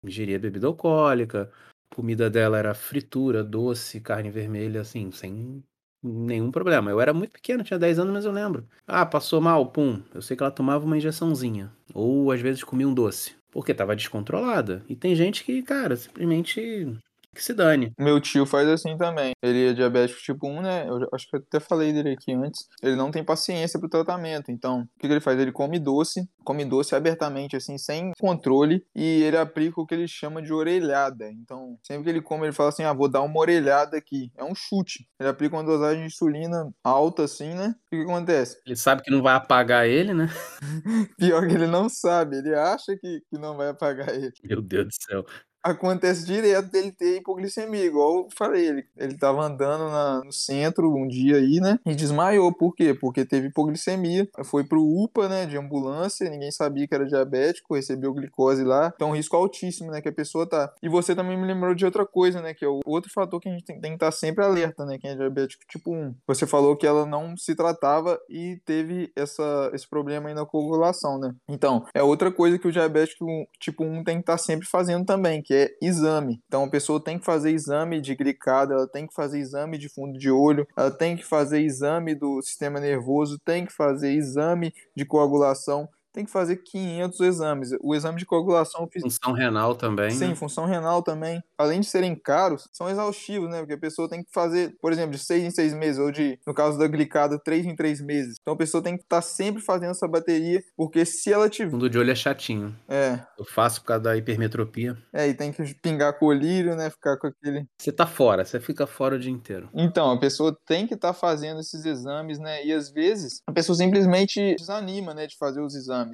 ingeria bebida alcoólica, comida dela era fritura, doce, carne vermelha, assim, sem Nenhum problema. Eu era muito pequeno, tinha 10 anos, mas eu lembro. Ah, passou mal, pum. Eu sei que ela tomava uma injeçãozinha. Ou às vezes comia um doce. Porque tava descontrolada. E tem gente que, cara, simplesmente que se dane. Meu tio faz assim também. Ele é diabético tipo 1, né? Eu acho que eu até falei dele aqui antes. Ele não tem paciência pro tratamento. Então, o que, que ele faz? Ele come doce, come doce abertamente, assim, sem controle, e ele aplica o que ele chama de orelhada. Então, sempre que ele come, ele fala assim: ah, vou dar uma orelhada aqui. É um chute. Ele aplica uma dosagem de insulina alta, assim, né? O que, que acontece? Ele sabe que não vai apagar ele, né? Pior que ele não sabe. Ele acha que, que não vai apagar ele. Meu Deus do céu acontece direto dele ter hipoglicemia, igual eu falei, ele, ele tava andando na, no centro um dia aí, né, e desmaiou, por quê? Porque teve hipoglicemia, foi pro UPA, né, de ambulância, ninguém sabia que era diabético, recebeu glicose lá, então risco altíssimo, né, que a pessoa tá. E você também me lembrou de outra coisa, né, que é o outro fator que a gente tem, tem que estar tá sempre alerta, né, quem é diabético tipo 1. Você falou que ela não se tratava e teve essa, esse problema aí na coagulação, né. Então, é outra coisa que o diabético tipo 1 tem que estar tá sempre fazendo também, que é exame. Então a pessoa tem que fazer exame de glicada, ela tem que fazer exame de fundo de olho, ela tem que fazer exame do sistema nervoso, tem que fazer exame de coagulação tem que fazer 500 exames. O exame de coagulação... Função renal também, Sim, né? função renal também. Além de serem caros, são exaustivos, né? Porque a pessoa tem que fazer, por exemplo, de 6 em 6 meses, ou de, no caso da glicada, 3 em 3 meses. Então a pessoa tem que estar tá sempre fazendo essa bateria, porque se ela tiver... Fundo de olho é chatinho. É. Eu faço por causa da hipermetropia. É, e tem que pingar colírio, né? Ficar com aquele... Você tá fora, você fica fora o dia inteiro. Então, a pessoa tem que estar tá fazendo esses exames, né? E às vezes a pessoa simplesmente desanima, né, de fazer os exames.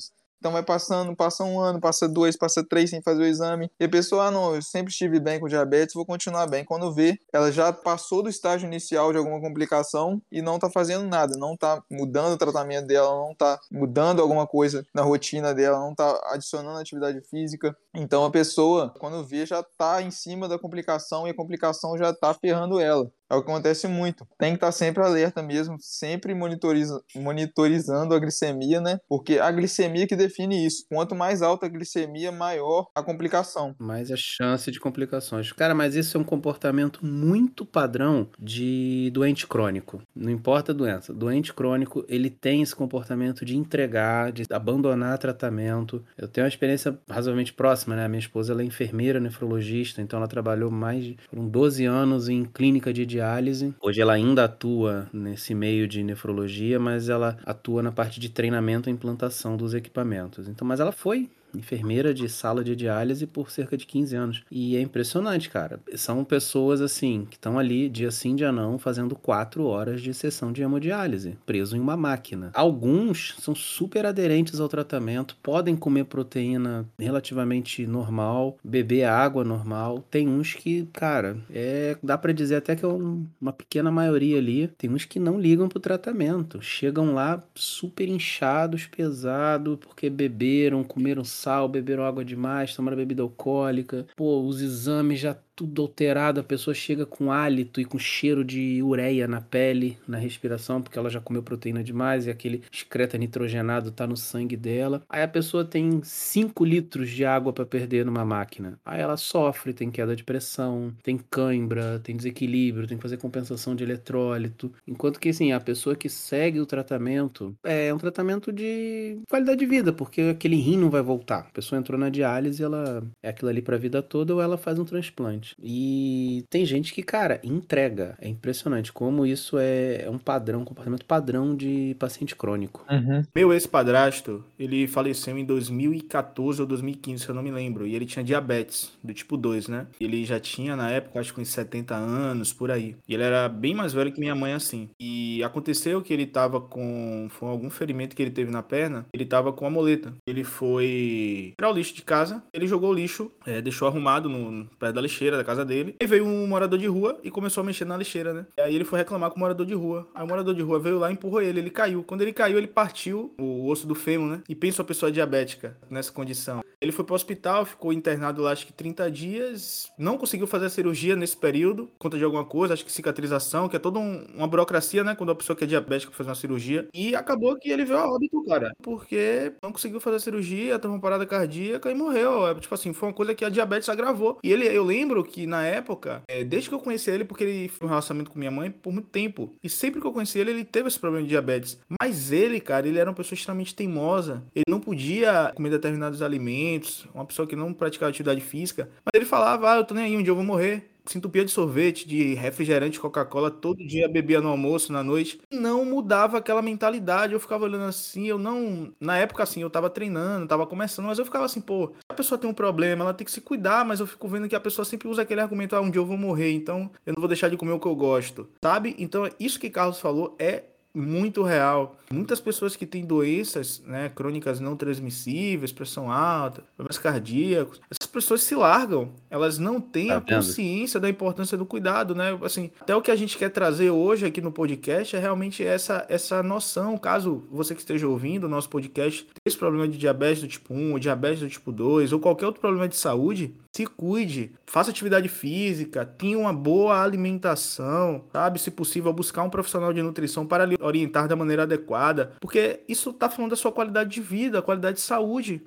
Então vai passando, passa um ano, passa dois, passa três sem fazer o exame. E a pessoa, ah, não, eu sempre estive bem com diabetes, vou continuar bem. Quando vê, ela já passou do estágio inicial de alguma complicação e não tá fazendo nada, não tá mudando o tratamento dela, não tá mudando alguma coisa na rotina dela, não tá adicionando atividade física. Então a pessoa, quando vê, já tá em cima da complicação e a complicação já tá ferrando ela. É o que acontece muito. Tem que estar sempre alerta mesmo, sempre monitoriza, monitorizando a glicemia, né? Porque a glicemia que define isso. Quanto mais alta a glicemia, maior a complicação. Mais a chance de complicações. Cara, mas isso é um comportamento muito padrão de doente crônico. Não importa a doença. Doente crônico, ele tem esse comportamento de entregar, de abandonar tratamento. Eu tenho uma experiência razoavelmente próxima, né? A minha esposa ela é enfermeira nefrologista, então ela trabalhou mais de foram 12 anos em clínica de diálise. Hoje ela ainda atua nesse meio de nefrologia, mas ela atua na parte de treinamento e implantação dos equipamentos. Então, mas ela foi enfermeira de sala de diálise por cerca de 15 anos. E é impressionante, cara. São pessoas assim que estão ali dia sim, dia não, fazendo quatro horas de sessão de hemodiálise, preso em uma máquina. Alguns são super aderentes ao tratamento, podem comer proteína relativamente normal, beber água normal. Tem uns que, cara, é, dá para dizer até que é um, uma pequena maioria ali. Tem uns que não ligam pro tratamento, chegam lá super inchados, pesados, porque beberam, comeram sal, beberam água demais, tomaram bebida alcoólica. Pô, os exames já tudo alterado, a pessoa chega com hálito e com cheiro de ureia na pele, na respiração, porque ela já comeu proteína demais e aquele excreta nitrogenado tá no sangue dela. Aí a pessoa tem 5 litros de água para perder numa máquina. Aí ela sofre, tem queda de pressão, tem cãibra, tem desequilíbrio, tem que fazer compensação de eletrólito. Enquanto que, assim, a pessoa que segue o tratamento é um tratamento de qualidade de vida, porque aquele rim não vai voltar. A pessoa entrou na diálise, ela é aquilo ali pra vida toda ou ela faz um transplante. E tem gente que, cara, entrega. É impressionante como isso é, é um padrão, um comportamento padrão de paciente crônico. Uhum. Meu ex-padrasto, ele faleceu em 2014 ou 2015, se eu não me lembro. E ele tinha diabetes, do tipo 2, né? Ele já tinha, na época, acho que uns 70 anos, por aí. E ele era bem mais velho que minha mãe, assim. E aconteceu que ele tava com... Foi algum ferimento que ele teve na perna. Ele tava com a moleta. Ele foi tirar o lixo de casa. Ele jogou o lixo, é, deixou arrumado no, perto da lixeira lixeira da casa dele. E veio um morador de rua e começou a mexer na lixeira, né? E aí ele foi reclamar com o morador de rua. Aí o morador de rua veio lá e empurrou ele. Ele caiu. Quando ele caiu, ele partiu o osso do fêmur, né? E pensa a pessoa diabética nessa condição. Ele foi pro hospital, ficou internado lá acho que 30 dias. Não conseguiu fazer a cirurgia nesse período, por conta de alguma coisa, acho que cicatrização, que é toda um, uma burocracia, né? Quando a pessoa que é diabética faz uma cirurgia. E acabou que ele veio a óbito, cara. Porque não conseguiu fazer a cirurgia, teve uma parada cardíaca e morreu. É, tipo assim, foi uma coisa que a diabetes agravou. E ele, eu lembro que na época, é, desde que eu conheci ele, porque ele foi um relacionamento com minha mãe por muito tempo. E sempre que eu conheci ele, ele teve esse problema de diabetes. Mas ele, cara, ele era uma pessoa extremamente teimosa. Ele não podia comer determinados alimentos, uma pessoa que não praticava atividade física. Mas ele falava, ah, eu tô nem aí, um dia eu vou morrer se entupia de sorvete, de refrigerante, Coca-Cola, todo dia bebia no almoço, na noite. Não mudava aquela mentalidade. Eu ficava olhando assim, eu não. Na época, assim, eu tava treinando, tava começando, mas eu ficava assim, pô, a pessoa tem um problema, ela tem que se cuidar, mas eu fico vendo que a pessoa sempre usa aquele argumento, ah, um dia eu vou morrer, então eu não vou deixar de comer o que eu gosto, sabe? Então, isso que Carlos falou é muito real. Muitas pessoas que têm doenças né, crônicas não transmissíveis, pressão alta, problemas cardíacos, essas pessoas se largam. Elas não têm tá a consciência da importância do cuidado, né? Assim, até o que a gente quer trazer hoje aqui no podcast é realmente essa, essa noção. Caso você que esteja ouvindo o nosso podcast, esse problema de diabetes do tipo 1, ou diabetes do tipo 2, ou qualquer outro problema de saúde, se cuide, faça atividade física, tenha uma boa alimentação, sabe? Se possível, buscar um profissional de nutrição para lhe orientar da maneira adequada, porque isso está falando da sua qualidade de vida, qualidade de saúde.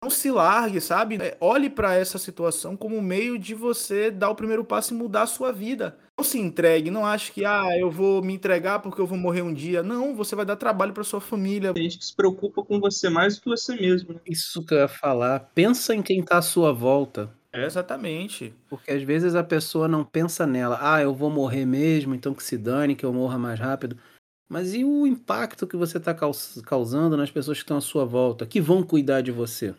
Não se largue, sabe? É, olhe para essa situação como um meio de você dar o primeiro passo e mudar a sua vida. Não se entregue, não ache que ah, eu vou me entregar porque eu vou morrer um dia. Não, você vai dar trabalho para sua família. Tem gente que se preocupa com você mais do que você mesmo. Né? Isso que eu ia falar. Pensa em quem está à sua volta. É, exatamente. Porque às vezes a pessoa não pensa nela, ah, eu vou morrer mesmo, então que se dane, que eu morra mais rápido. Mas e o impacto que você está causando nas pessoas que estão à sua volta, que vão cuidar de você?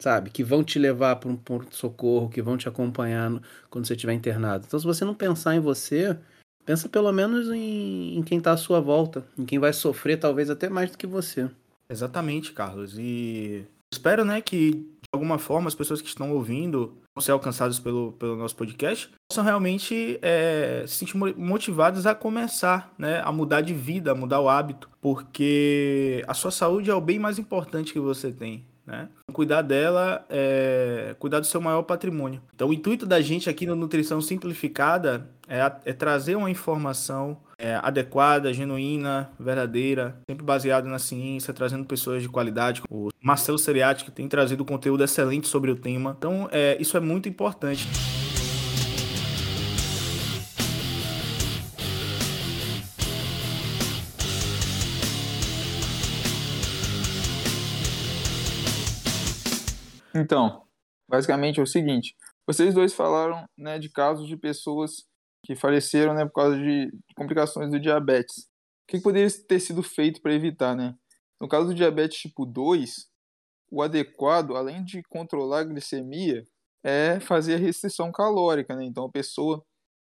Sabe? Que vão te levar para um ponto de socorro, que vão te acompanhar no, quando você estiver internado. Então, se você não pensar em você, pensa pelo menos em, em quem está à sua volta, em quem vai sofrer talvez até mais do que você. Exatamente, Carlos. E espero, né, que alguma forma as pessoas que estão ouvindo, ser alcançadas pelo, pelo nosso podcast, possam realmente é, se sentir motivadas a começar, né, a mudar de vida, a mudar o hábito, porque a sua saúde é o bem mais importante que você tem. Né? Cuidar dela é cuidar do seu maior patrimônio. Então, o intuito da gente aqui no Nutrição Simplificada é, é trazer uma informação é, adequada, genuína, verdadeira, sempre baseada na ciência, trazendo pessoas de qualidade. O Marcelo Seriati que tem trazido conteúdo excelente sobre o tema. Então, é, isso é muito importante. Então, basicamente é o seguinte: vocês dois falaram né, de casos de pessoas que faleceram né, por causa de complicações do diabetes. O que poderia ter sido feito para evitar, né? No caso do diabetes tipo 2, o adequado, além de controlar a glicemia, é fazer a restrição calórica, né? Então a pessoa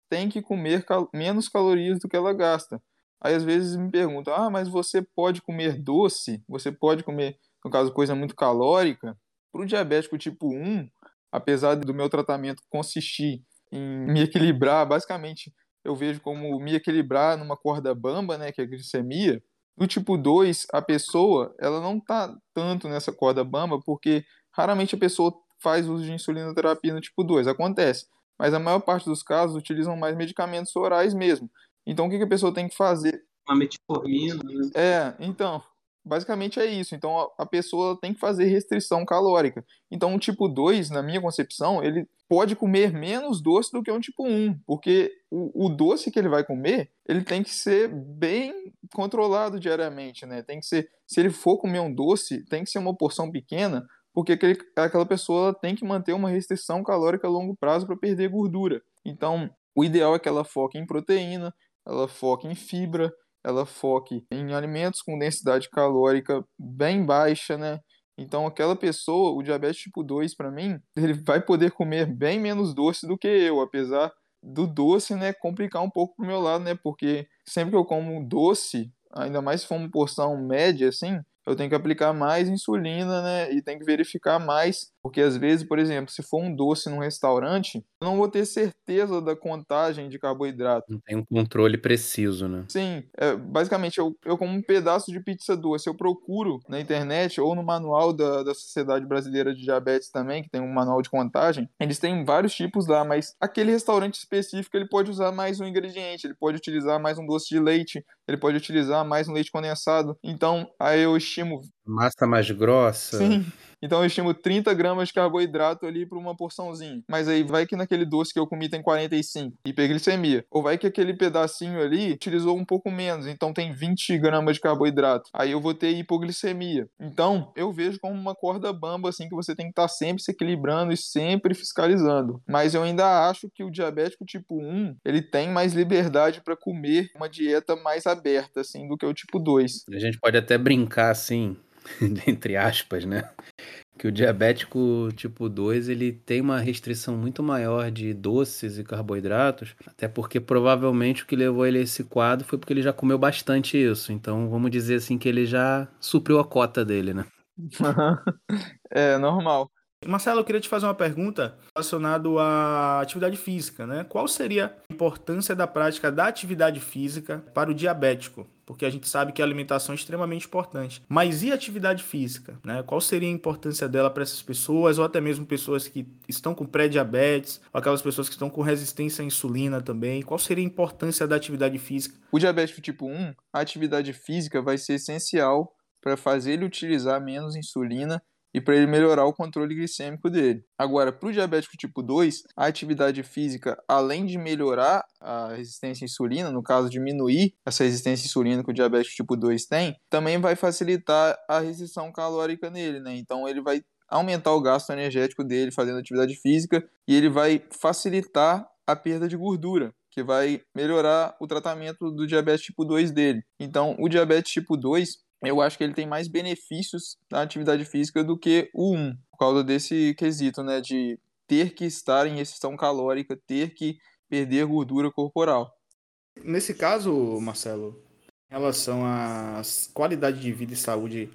tem que comer cal menos calorias do que ela gasta. Aí às vezes me perguntam: "Ah, mas você pode comer doce? Você pode comer, no caso, coisa muito calórica?" Para o diabético tipo 1, apesar do meu tratamento consistir em me equilibrar, basicamente eu vejo como me equilibrar numa corda bamba, né, que é a glicemia. No tipo 2, a pessoa, ela não tá tanto nessa corda bamba, porque raramente a pessoa faz uso de insulina terapia no tipo 2, acontece. Mas a maior parte dos casos utilizam mais medicamentos orais mesmo. Então o que, que a pessoa tem que fazer? Uma metformina, né? É, então, basicamente é isso. Então a, pessoa tem que fazer restrição calórica. Então o tipo 2, na minha concepção, ele pode comer menos doce do que um tipo 1, porque o, o, doce que ele vai comer, ele tem que ser bem controlado diariamente, né? Tem que ser, se ele for comer um doce, tem que ser uma porção pequena, porque aquele, aquela pessoa tem que manter uma restrição calórica a longo prazo para perder gordura. Então, o ideal é que ela foque em proteína, ela foque em fibra, ela foque em alimentos com densidade calórica bem baixa, né? Então, aquela pessoa, o diabetes tipo 2, para mim, ele vai poder comer bem menos doce do que eu, apesar do doce, né, complicar um pouco pro meu lado, né? Porque sempre que eu como doce, ainda mais se for uma porção média, assim, eu tenho que aplicar mais insulina, né? E tem que verificar mais, porque às vezes, por exemplo, se for um doce num restaurante, eu não vou ter certeza da contagem de carboidrato. Não tem um controle preciso, né? Sim, é, basicamente eu, eu como um pedaço de pizza doce, eu procuro na internet ou no manual da, da Sociedade Brasileira de Diabetes também, que tem um manual de contagem, eles têm vários tipos lá, mas aquele restaurante específico ele pode usar mais um ingrediente, ele pode utilizar mais um doce de leite, ele pode utilizar mais um leite condensado. Então, aí eu estimo. Massa mais grossa. Sim. Então eu estimo 30 gramas de carboidrato ali para uma porçãozinha. Mas aí vai que naquele doce que eu comi tem 45, hiperglicemia. Ou vai que aquele pedacinho ali utilizou um pouco menos, então tem 20 gramas de carboidrato. Aí eu vou ter hipoglicemia. Então eu vejo como uma corda bamba assim que você tem que estar tá sempre se equilibrando e sempre fiscalizando. Mas eu ainda acho que o diabético tipo 1, ele tem mais liberdade para comer uma dieta mais aberta assim do que o tipo 2. A gente pode até brincar assim, entre aspas, né? Que o diabético tipo 2 ele tem uma restrição muito maior de doces e carboidratos, até porque provavelmente o que levou ele a esse quadro foi porque ele já comeu bastante isso. Então vamos dizer assim que ele já supriu a cota dele, né? é normal. Marcelo, eu queria te fazer uma pergunta relacionada à atividade física, né? Qual seria a importância da prática da atividade física para o diabético? Porque a gente sabe que a alimentação é extremamente importante. Mas e a atividade física? Né? Qual seria a importância dela para essas pessoas, ou até mesmo pessoas que estão com pré-diabetes, ou aquelas pessoas que estão com resistência à insulina também? Qual seria a importância da atividade física? O diabético tipo 1, a atividade física vai ser essencial para fazer ele utilizar menos insulina e para ele melhorar o controle glicêmico dele. Agora, para o diabético tipo 2, a atividade física, além de melhorar a resistência à insulina, no caso diminuir essa resistência à insulina que o diabético tipo 2 tem, também vai facilitar a restrição calórica nele, né? Então ele vai aumentar o gasto energético dele fazendo atividade física e ele vai facilitar a perda de gordura, que vai melhorar o tratamento do diabetes tipo 2 dele. Então, o diabetes tipo 2, eu acho que ele tem mais benefícios na atividade física do que o 1, por causa desse quesito, né, de ter que estar em restrição calórica, ter que perder gordura corporal. Nesse caso, Marcelo, em relação à qualidade de vida e saúde,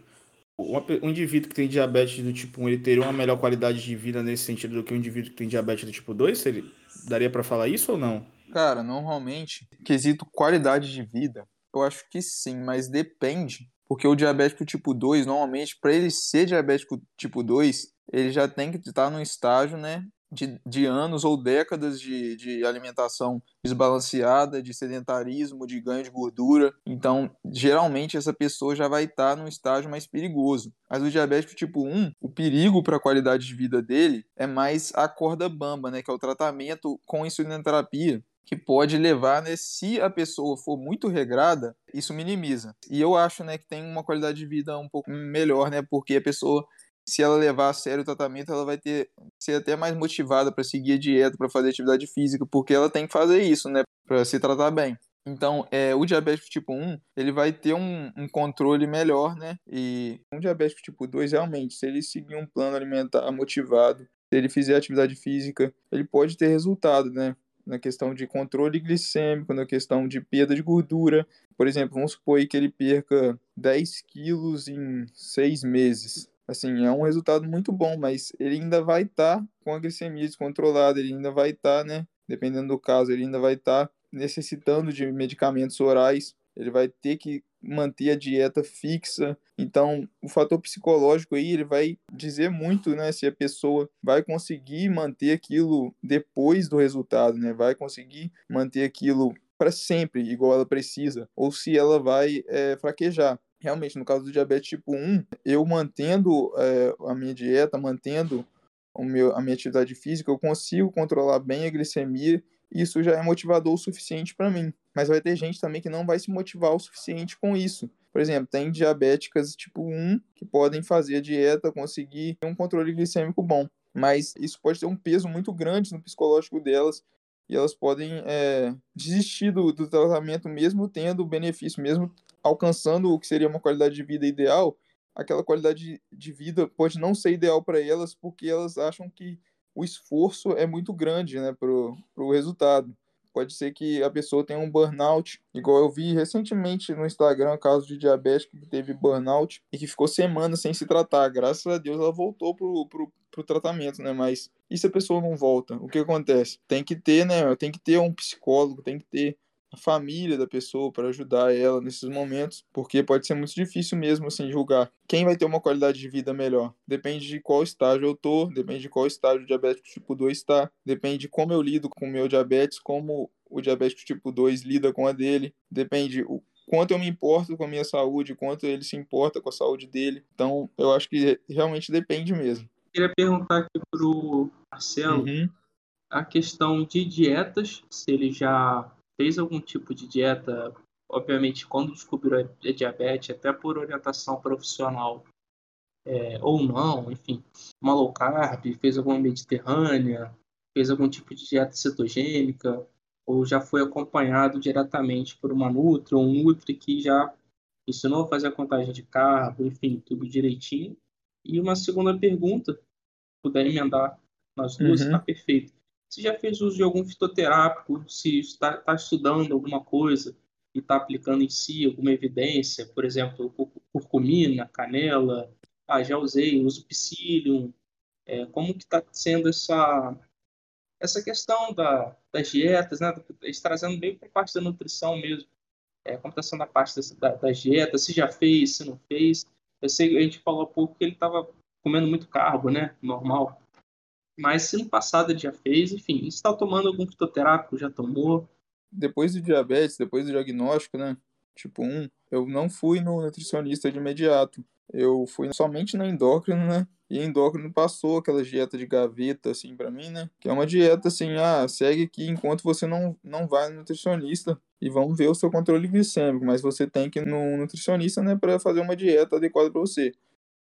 um indivíduo que tem diabetes do tipo 1, ele teria uma melhor qualidade de vida nesse sentido do que um indivíduo que tem diabetes do tipo 2? Ele daria para falar isso ou não? Cara, normalmente, quesito qualidade de vida, eu acho que sim, mas depende porque o diabético tipo 2, normalmente, para ele ser diabético tipo 2, ele já tem que estar num estágio, né, de, de anos ou décadas de, de alimentação desbalanceada, de sedentarismo, de ganho de gordura. Então, geralmente, essa pessoa já vai estar num estágio mais perigoso. Mas o diabético tipo 1, o perigo para a qualidade de vida dele é mais a corda bamba, né, que é o tratamento com insulinoterapia que pode levar, né, se a pessoa for muito regrada, isso minimiza. E eu acho, né, que tem uma qualidade de vida um pouco melhor, né, porque a pessoa se ela levar a sério o tratamento, ela vai ter ser até mais motivada para seguir a dieta, para fazer atividade física, porque ela tem que fazer isso, né, para se tratar bem. Então, é, o diabético tipo 1, ele vai ter um, um, controle melhor, né? E um diabético tipo 2, realmente, se ele seguir um plano alimentar motivado, se ele fizer atividade física, ele pode ter resultado, né? Na questão de controle glicêmico, na questão de perda de gordura. Por exemplo, vamos supor que ele perca 10 quilos em 6 meses. Assim, é um resultado muito bom, mas ele ainda vai estar tá com a glicemia descontrolada, ele ainda vai estar, tá, né? Dependendo do caso, ele ainda vai estar tá necessitando de medicamentos orais, ele vai ter que manter a dieta fixa. Então, o fator psicológico aí, ele vai dizer muito, né, se a pessoa vai conseguir manter aquilo depois do resultado, né? Vai conseguir manter aquilo para sempre, igual ela precisa, ou se ela vai é, fraquejar. Realmente, no caso do diabetes tipo 1, eu mantendo é, a minha dieta, mantendo o meu, a minha atividade física, eu consigo controlar bem a glicemia isso já é motivador o suficiente para mim. Mas vai ter gente também que não vai se motivar o suficiente com isso. Por exemplo, tem diabéticas tipo 1 que podem fazer a dieta, conseguir um controle glicêmico bom. Mas isso pode ter um peso muito grande no psicológico delas e elas podem é, desistir do, do tratamento mesmo tendo benefício, mesmo alcançando o que seria uma qualidade de vida ideal, aquela qualidade de vida pode não ser ideal para elas porque elas acham que o esforço é muito grande né, para o resultado. Pode ser que a pessoa tenha um burnout, igual eu vi recentemente no Instagram, caso de diabético que teve burnout e que ficou semanas sem se tratar. Graças a Deus ela voltou pro, pro, pro tratamento, né? Mas e se a pessoa não volta? O que acontece? Tem que ter, né? Tem que ter um psicólogo, tem que ter a família da pessoa para ajudar ela nesses momentos, porque pode ser muito difícil mesmo assim julgar quem vai ter uma qualidade de vida melhor. Depende de qual estágio eu tô, depende de qual estágio o diabético tipo 2 está, depende de como eu lido com o meu diabetes, como o diabético tipo 2 lida com a dele, depende o quanto eu me importo com a minha saúde, quanto ele se importa com a saúde dele. Então, eu acho que realmente depende mesmo. Queria perguntar aqui pro Marcelo uhum. a questão de dietas, se ele já fez algum tipo de dieta, obviamente quando descobriu a diabetes, até por orientação profissional é, ou não, enfim, uma low carb, fez alguma mediterrânea, fez algum tipo de dieta cetogênica, ou já foi acompanhado diretamente por uma Nutri ou um Nutri que já ensinou a fazer a contagem de carbo, enfim, tudo direitinho. E uma segunda pergunta, puder emendar nas duas, está uhum. perfeito se já fez uso de algum fitoterápico, se está, está estudando alguma coisa e está aplicando em si alguma evidência, por exemplo, curcumina, canela, ah, já usei, uso psyllium, é, como que está sendo essa, essa questão da, das dietas, né, trazendo bem para a parte da nutrição mesmo, é, como está sendo a parte dessa, da, das dietas, se já fez, se não fez, eu sei, a gente falou há pouco que ele estava comendo muito carbo, né, normal, mas se no passado já fez, enfim, está tomando algum fitoterápico, já tomou? Depois do diabetes, depois do diagnóstico, né? Tipo 1, eu não fui no nutricionista de imediato. Eu fui somente no endócrino, né? E endócrino passou aquela dieta de gaveta, assim, para mim, né? Que é uma dieta assim, ah, segue aqui enquanto você não, não vai no nutricionista e vamos ver o seu controle glicêmico. Mas você tem que ir no nutricionista, né, para fazer uma dieta adequada para você.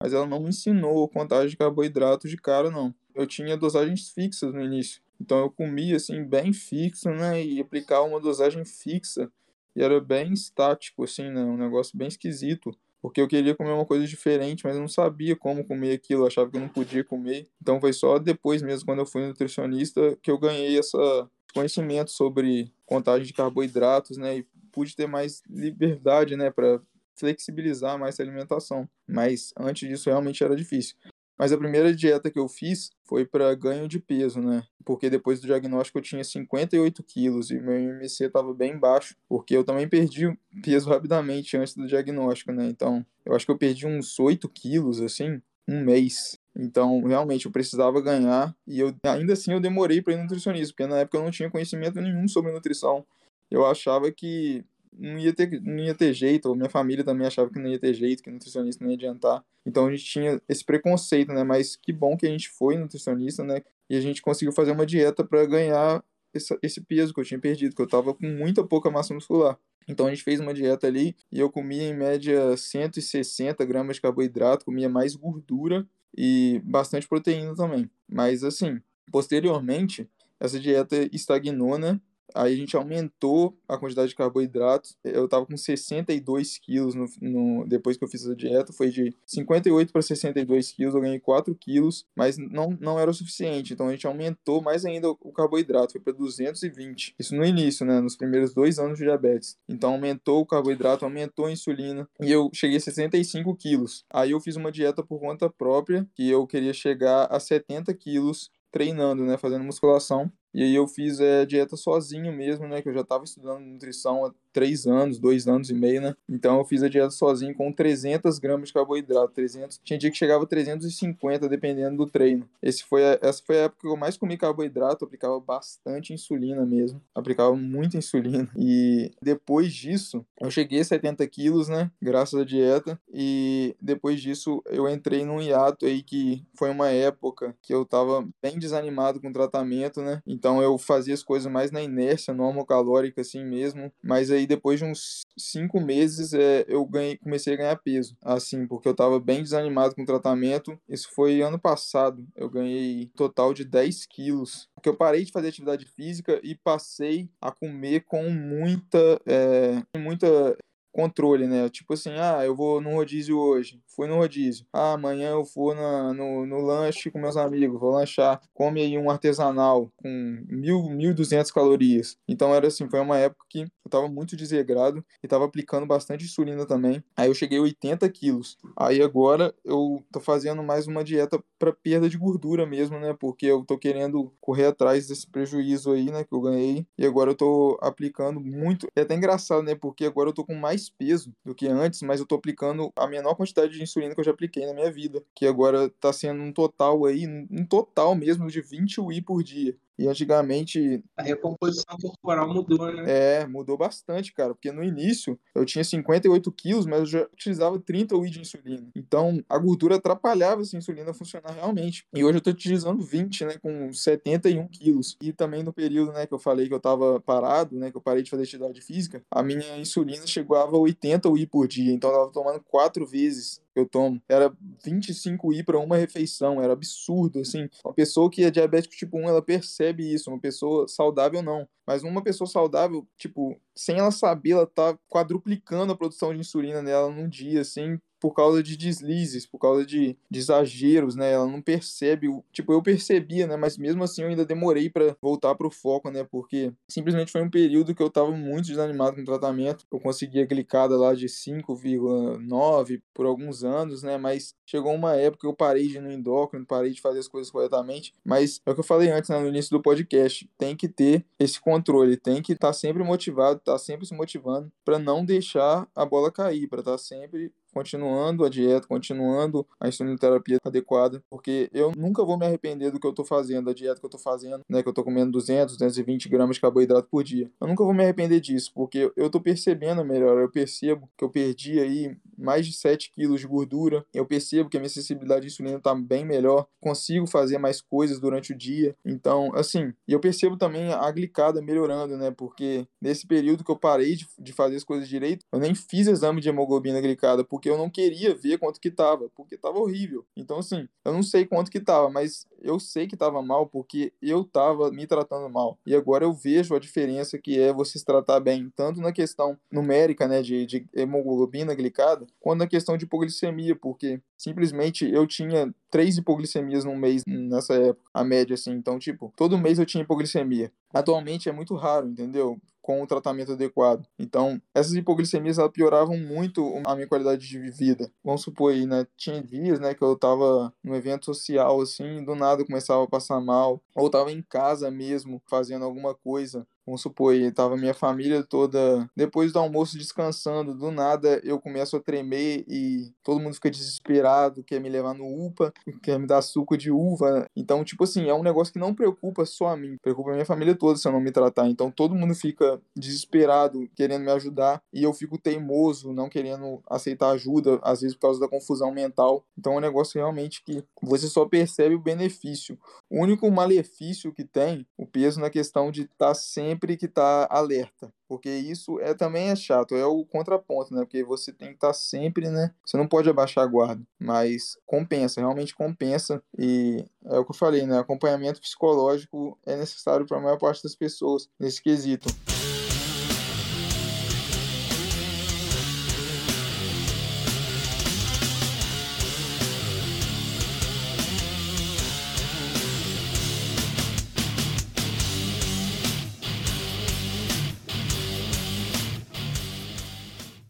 Mas ela não me ensinou contagem de carboidratos de cara, não eu tinha dosagens fixas no início. Então eu comia assim bem fixo, né, e aplicava uma dosagem fixa. E era bem estático assim, né, um negócio bem esquisito, porque eu queria comer uma coisa diferente, mas eu não sabia como comer aquilo, achava que eu não podia comer. Então foi só depois mesmo quando eu fui nutricionista que eu ganhei essa conhecimento sobre contagem de carboidratos, né, e pude ter mais liberdade, né, para flexibilizar mais a alimentação. Mas antes disso realmente era difícil. Mas a primeira dieta que eu fiz foi para ganho de peso, né? Porque depois do diagnóstico eu tinha 58 quilos e meu IMC estava bem baixo, porque eu também perdi peso rapidamente antes do diagnóstico, né? Então, eu acho que eu perdi uns 8 quilos, assim, um mês. Então, realmente, eu precisava ganhar e eu ainda assim eu demorei para ir nutricionista, porque na época eu não tinha conhecimento nenhum sobre nutrição. Eu achava que não ia ter, não ia ter jeito, minha família também achava que não ia ter jeito, que nutricionista não ia adiantar. Então a gente tinha esse preconceito, né? Mas que bom que a gente foi nutricionista, né? E a gente conseguiu fazer uma dieta para ganhar esse, esse peso que eu tinha perdido, que eu tava com muita pouca massa muscular. Então a gente fez uma dieta ali e eu comia em média 160 gramas de carboidrato, comia mais gordura e bastante proteína também. Mas assim, posteriormente, essa dieta estagnou, né? Aí a gente aumentou a quantidade de carboidratos. Eu tava com 62 quilos no, no, depois que eu fiz a dieta. Foi de 58 para 62 quilos, eu ganhei 4 quilos, mas não, não era o suficiente. Então a gente aumentou mais ainda o carboidrato, foi para 220. Isso no início, né? Nos primeiros dois anos de diabetes. Então aumentou o carboidrato, aumentou a insulina. E eu cheguei a 65 quilos. Aí eu fiz uma dieta por conta própria, que eu queria chegar a 70 quilos treinando, né, fazendo musculação. E aí eu fiz é, dieta sozinho mesmo, né? Que eu já estava estudando nutrição três anos, dois anos e meio, né? Então eu fiz a dieta sozinho com 300 gramas de carboidrato, 300. Tinha dia que chegava a 350, dependendo do treino. Esse foi a, essa foi a época que eu mais comi carboidrato, aplicava bastante insulina mesmo. Aplicava muita insulina. E depois disso, eu cheguei a 70 quilos, né? Graças à dieta. E depois disso, eu entrei num hiato aí que foi uma época que eu tava bem desanimado com o tratamento, né? Então eu fazia as coisas mais na inércia, normocalórica assim mesmo. Mas aí depois de uns cinco meses é, eu ganhei, comecei a ganhar peso. Assim, porque eu tava bem desanimado com o tratamento. Isso foi ano passado. Eu ganhei total de 10 quilos. Porque eu parei de fazer atividade física e passei a comer com muita. É, muita controle, né? Tipo assim, ah, eu vou no rodízio hoje, fui no rodízio. Ah, amanhã eu vou na, no, no lanche com meus amigos, vou lanchar. Come aí um artesanal com mil, mil duzentas calorias. Então era assim, foi uma época que eu tava muito desregrado e tava aplicando bastante insulina também. Aí eu cheguei a 80 quilos. Aí agora eu tô fazendo mais uma dieta para perda de gordura mesmo, né? Porque eu tô querendo correr atrás desse prejuízo aí, né? Que eu ganhei. E agora eu tô aplicando muito. É até engraçado, né? Porque agora eu tô com mais peso do que antes, mas eu tô aplicando a menor quantidade de insulina que eu já apliquei na minha vida. Que agora tá sendo um total aí, um total mesmo de 20 UI por dia. E antigamente. A recomposição corporal mudou, né? É, mudou bastante, cara. Porque no início eu tinha 58 quilos, mas eu já utilizava 30 UI de insulina. Então a gordura atrapalhava essa insulina funcionar realmente. E hoje eu tô utilizando 20, né? Com 71 quilos. E também no período, né, que eu falei que eu tava parado, né? Que eu parei de fazer atividade física, a minha insulina chegava a 80 UI por dia. Então eu tava tomando quatro vezes eu tomo. Era 25 I para uma refeição, era absurdo, assim. Uma pessoa que é diabético tipo 1, ela percebe isso, uma pessoa saudável não. Mas uma pessoa saudável, tipo, sem ela saber, ela tá quadruplicando a produção de insulina nela num dia, assim, por causa de deslizes, por causa de, de exageros, né? Ela não percebe, o, tipo, eu percebia, né? Mas mesmo assim eu ainda demorei para voltar pro foco, né? Porque simplesmente foi um período que eu tava muito desanimado com o tratamento. Eu conseguia glicada lá de 5,9 por alguns anos, né? Mas chegou uma época que eu parei de ir no endócrino, parei de fazer as coisas corretamente. Mas é o que eu falei antes, né, no início do podcast, tem que ter esse controle, tem que estar tá sempre motivado, estar tá sempre se motivando para não deixar a bola cair, para estar tá sempre continuando a dieta, continuando a insulinoterapia adequada, porque eu nunca vou me arrepender do que eu tô fazendo, da dieta que eu tô fazendo, né, que eu tô comendo 200, 220 gramas de carboidrato por dia. Eu nunca vou me arrepender disso, porque eu tô percebendo melhor, eu percebo que eu perdi aí mais de 7 quilos de gordura, eu percebo que a minha sensibilidade à insulina tá bem melhor, consigo fazer mais coisas durante o dia, então, assim, e eu percebo também a glicada melhorando, né, porque nesse período que eu parei de, de fazer as coisas direito, eu nem fiz exame de hemoglobina glicada, porque eu não queria ver quanto que tava, porque tava horrível. Então, assim, eu não sei quanto que tava, mas eu sei que tava mal porque eu tava me tratando mal. E agora eu vejo a diferença que é você se tratar bem, tanto na questão numérica, né, de, de hemoglobina glicada, quanto na questão de hipoglicemia, porque simplesmente eu tinha três hipoglicemias num mês nessa época, a média, assim. Então, tipo, todo mês eu tinha hipoglicemia. Atualmente é muito raro, entendeu? Com o tratamento adequado. Então, essas hipoglicemias elas pioravam muito a minha qualidade de vida. Vamos supor aí, né? Tinha dias, né, que eu tava num evento social, assim, do nada eu começava a passar mal. Ou tava em casa mesmo, fazendo alguma coisa vamos supor, tava minha família toda depois do almoço descansando, do nada eu começo a tremer e todo mundo fica desesperado, quer me levar no UPA, quer me dar suco de uva. Então, tipo assim, é um negócio que não preocupa só a mim, preocupa a minha família toda se eu não me tratar. Então, todo mundo fica desesperado, querendo me ajudar, e eu fico teimoso, não querendo aceitar ajuda, às vezes por causa da confusão mental. Então, é um negócio realmente que você só percebe o benefício. O único malefício que tem, o peso na questão de estar tá sempre sempre que estar tá alerta, porque isso é também é chato, é o contraponto, né? Porque você tem que estar tá sempre, né? Você não pode abaixar a guarda, mas compensa, realmente compensa e é o que eu falei, né? Acompanhamento psicológico é necessário para a maior parte das pessoas nesse quesito.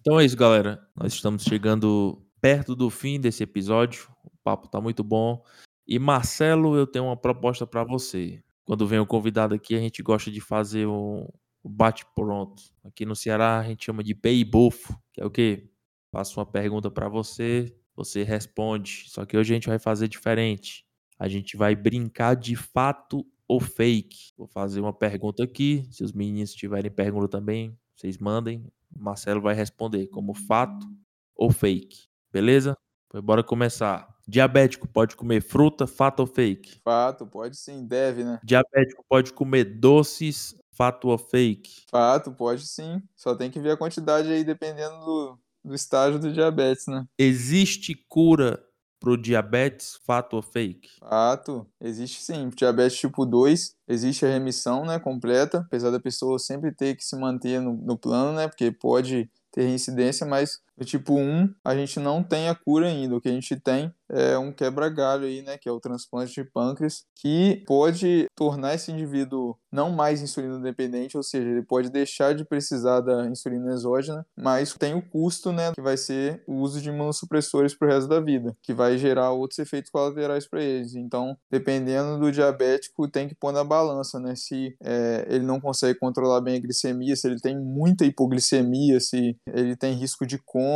Então é isso, galera. Nós estamos chegando perto do fim desse episódio. O papo tá muito bom. E Marcelo, eu tenho uma proposta para você. Quando vem o convidado aqui, a gente gosta de fazer um bate-pronto. Aqui no Ceará a gente chama de bufo, que é o quê? Faço uma pergunta para você, você responde. Só que hoje a gente vai fazer diferente. A gente vai brincar de fato ou fake. Vou fazer uma pergunta aqui. Se os meninos tiverem pergunta também, vocês mandem. Marcelo vai responder como fato ou fake. Beleza? Então, bora começar. Diabético pode comer fruta, fato ou fake? Fato, pode sim, deve, né? Diabético pode comer doces, fato ou fake? Fato, pode sim. Só tem que ver a quantidade aí dependendo do, do estágio do diabetes, né? Existe cura pro diabetes, fato ou fake? Fato, existe sim. Diabetes tipo 2, existe a remissão, né, completa, apesar da pessoa sempre ter que se manter no, no plano, né, porque pode ter reincidência, mas o tipo 1 a gente não tem a cura ainda. O que a gente tem é um quebra-galho aí, né, que é o transplante de pâncreas, que pode tornar esse indivíduo não mais insulina dependente, ou seja, ele pode deixar de precisar da insulina exógena, mas tem o custo, né, que vai ser o uso de imunossupressores pro resto da vida, que vai gerar outros efeitos colaterais para eles. Então, dependendo do diabético, tem que pôr na balança, né, se é, ele não consegue controlar bem a glicemia, se ele tem muita hipoglicemia, se ele tem risco de coma,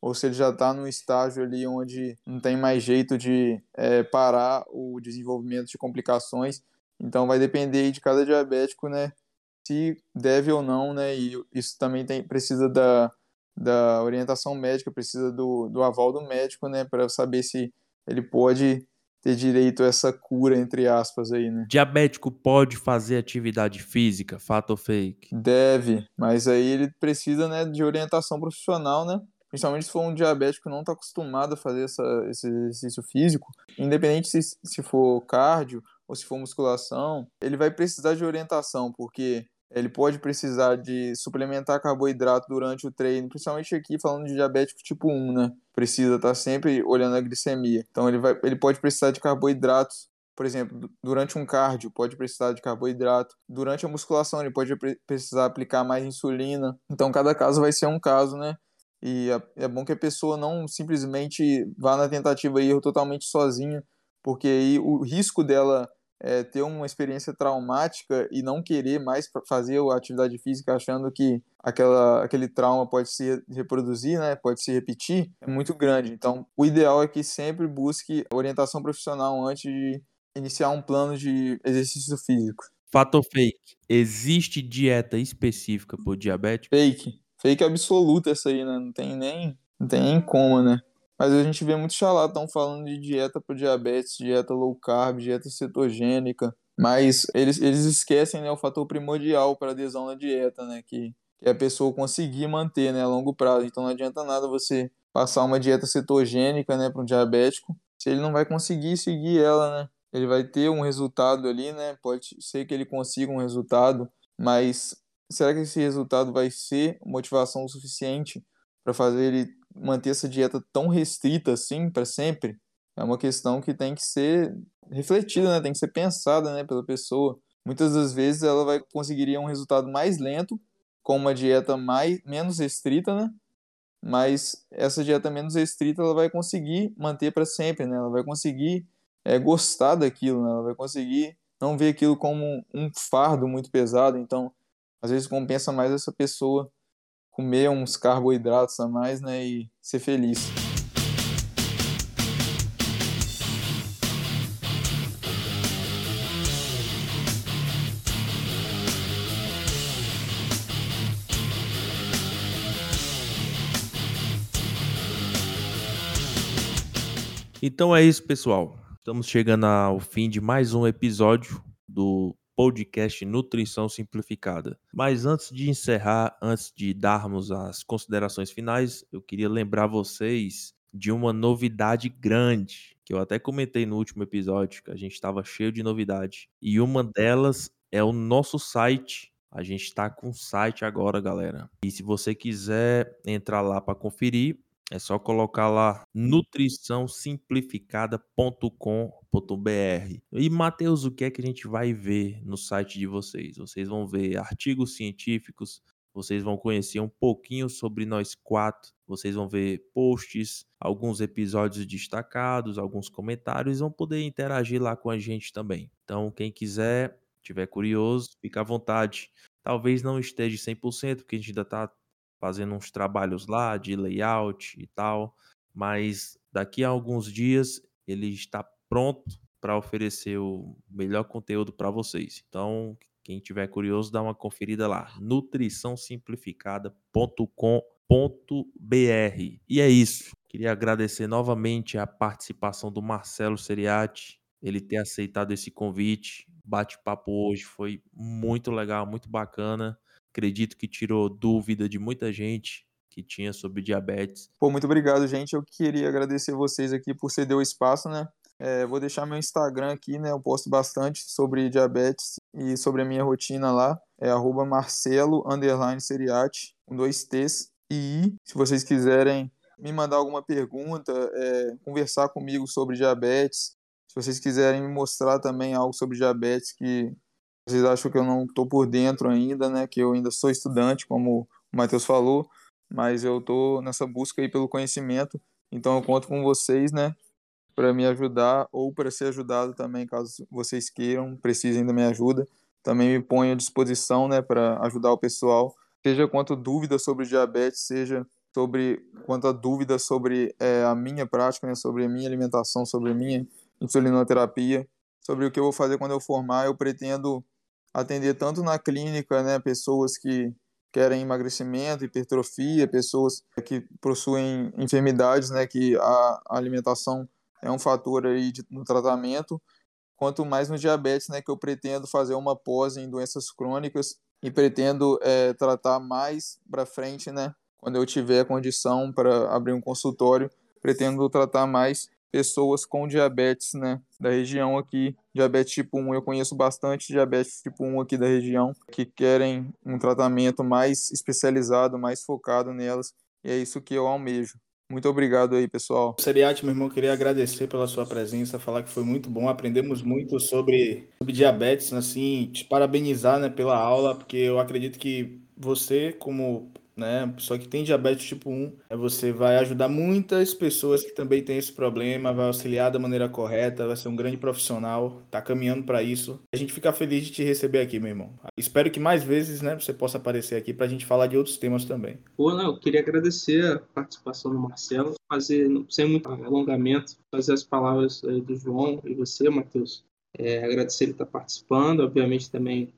ou se ele já está num estágio ali onde não tem mais mais jeito de é, parar o desenvolvimento de complicações. Então vai depender de cada diabético, né? Se deve ou não, né? E isso também tem, precisa da, da orientação médica, precisa do, do aval do médico, né? Para saber se ele pode ter direito a essa cura, entre aspas, aí, né? Diabético pode fazer atividade física, fato ou fake? Deve, mas aí ele precisa, né, de orientação profissional, né? Principalmente se for um diabético não está acostumado a fazer essa, esse exercício físico, independente se, se for cardio ou se for musculação, ele vai precisar de orientação, porque ele pode precisar de suplementar carboidrato durante o treino, principalmente aqui falando de diabético tipo 1, né? Precisa estar tá sempre olhando a glicemia. Então ele, vai, ele pode precisar de carboidratos por exemplo, durante um cardio pode precisar de carboidrato, durante a musculação ele pode precisar aplicar mais insulina. Então cada caso vai ser um caso, né? E é bom que a pessoa não simplesmente vá na tentativa e erro totalmente sozinha, porque aí o risco dela é, ter uma experiência traumática e não querer mais fazer a atividade física achando que aquela, aquele trauma pode se reproduzir, né, pode se repetir, é muito grande. Então, o ideal é que sempre busque orientação profissional antes de iniciar um plano de exercício físico. Fato ou fake? Existe dieta específica para o diabético? Fake fake absoluta essa aí, né? Não tem nem, não tem nem como, né? Mas a gente vê muito charlatão falando de dieta para diabetes, dieta low carb, dieta cetogênica, mas eles, eles esquecem né, o fator primordial para adesão na dieta, né? Que, que a pessoa conseguir manter né, a longo prazo. Então não adianta nada você passar uma dieta cetogênica né, para um diabético se ele não vai conseguir seguir ela, né? Ele vai ter um resultado ali, né? Pode ser que ele consiga um resultado, mas será que esse resultado vai ser motivação suficiente para fazer ele manter essa dieta tão restrita assim para sempre? É uma questão que tem que ser refletida, né? Tem que ser pensada, né, pela pessoa. Muitas das vezes ela vai conseguiria um resultado mais lento com uma dieta mais menos restrita, né? Mas essa dieta menos restrita ela vai conseguir manter para sempre, né? Ela vai conseguir é, gostar daquilo, né? Ela vai conseguir não ver aquilo como um fardo muito pesado. Então, às vezes compensa mais essa pessoa comer uns carboidratos a mais, né, e ser feliz. Então é isso, pessoal. Estamos chegando ao fim de mais um episódio do podcast Nutrição Simplificada. Mas antes de encerrar, antes de darmos as considerações finais, eu queria lembrar vocês de uma novidade grande, que eu até comentei no último episódio, que a gente estava cheio de novidade. E uma delas é o nosso site. A gente está com o site agora, galera. E se você quiser entrar lá para conferir, é só colocar lá nutriçãosimplificada.com.br. E Matheus, o que é que a gente vai ver no site de vocês? Vocês vão ver artigos científicos, vocês vão conhecer um pouquinho sobre nós quatro, vocês vão ver posts, alguns episódios destacados, alguns comentários, vão poder interagir lá com a gente também. Então, quem quiser, tiver curioso, fica à vontade. Talvez não esteja 100%, porque a gente ainda está fazendo uns trabalhos lá de layout e tal, mas daqui a alguns dias ele está pronto para oferecer o melhor conteúdo para vocês. Então, quem tiver curioso, dá uma conferida lá, nutriçãosimplificada.com.br. E é isso. Queria agradecer novamente a participação do Marcelo Seriati, ele ter aceitado esse convite. Bate-papo hoje foi muito legal, muito bacana. Acredito que tirou dúvida de muita gente que tinha sobre diabetes. Pô, muito obrigado, gente. Eu queria agradecer vocês aqui por ceder o espaço, né? É, vou deixar meu Instagram aqui, né? Eu posto bastante sobre diabetes e sobre a minha rotina lá. É arroba Marcelo Seriati, com dois T's. E se vocês quiserem me mandar alguma pergunta, é, conversar comigo sobre diabetes, se vocês quiserem me mostrar também algo sobre diabetes que vocês acham que eu não estou por dentro ainda, né? Que eu ainda sou estudante, como o Matheus falou, mas eu estou nessa busca aí pelo conhecimento. Então eu conto com vocês, né? Para me ajudar ou para ser ajudado também, caso vocês queiram, precisem da minha ajuda. Também me ponho à disposição, né? Para ajudar o pessoal, seja quanto dúvida sobre diabetes, seja sobre quanto a dúvida sobre é, a minha prática, né? Sobre a minha alimentação, sobre a minha insulinoterapia, sobre o que eu vou fazer quando eu formar. Eu pretendo atender tanto na clínica, né, pessoas que querem emagrecimento, hipertrofia, pessoas que possuem enfermidades, né, que a alimentação é um fator aí de, no tratamento, quanto mais no diabetes, né, que eu pretendo fazer uma pós em doenças crônicas e pretendo é, tratar mais para frente, né, quando eu tiver condição para abrir um consultório, pretendo tratar mais pessoas com diabetes, né, da região aqui. Diabetes tipo 1, eu conheço bastante diabetes tipo 1 aqui da região, que querem um tratamento mais especializado, mais focado nelas, e é isso que eu almejo. Muito obrigado aí, pessoal. Seriati, meu irmão, queria agradecer pela sua presença, falar que foi muito bom, aprendemos muito sobre, sobre diabetes, assim, te parabenizar, né, pela aula, porque eu acredito que você, como né? Só que tem diabetes tipo 1, é você vai ajudar muitas pessoas que também têm esse problema, vai auxiliar da maneira correta, vai ser um grande profissional, tá caminhando para isso. A gente fica feliz de te receber aqui, meu irmão. Espero que mais vezes, né, você possa aparecer aqui pra gente falar de outros temas também. Pô, não, eu queria agradecer a participação do Marcelo, fazer, sem muito alongamento, fazer as palavras do João e você, Matheus. É, agradecer ele estar participando, obviamente também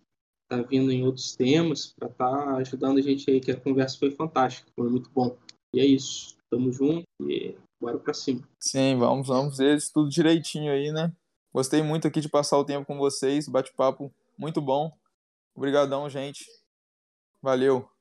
tá vindo em outros temas para estar tá ajudando a gente aí, que a conversa foi fantástica, foi muito bom. E é isso. Tamo junto e bora pra cima. Sim, vamos, vamos ver isso tudo direitinho aí, né? Gostei muito aqui de passar o tempo com vocês, bate-papo muito bom. Obrigadão, gente. Valeu.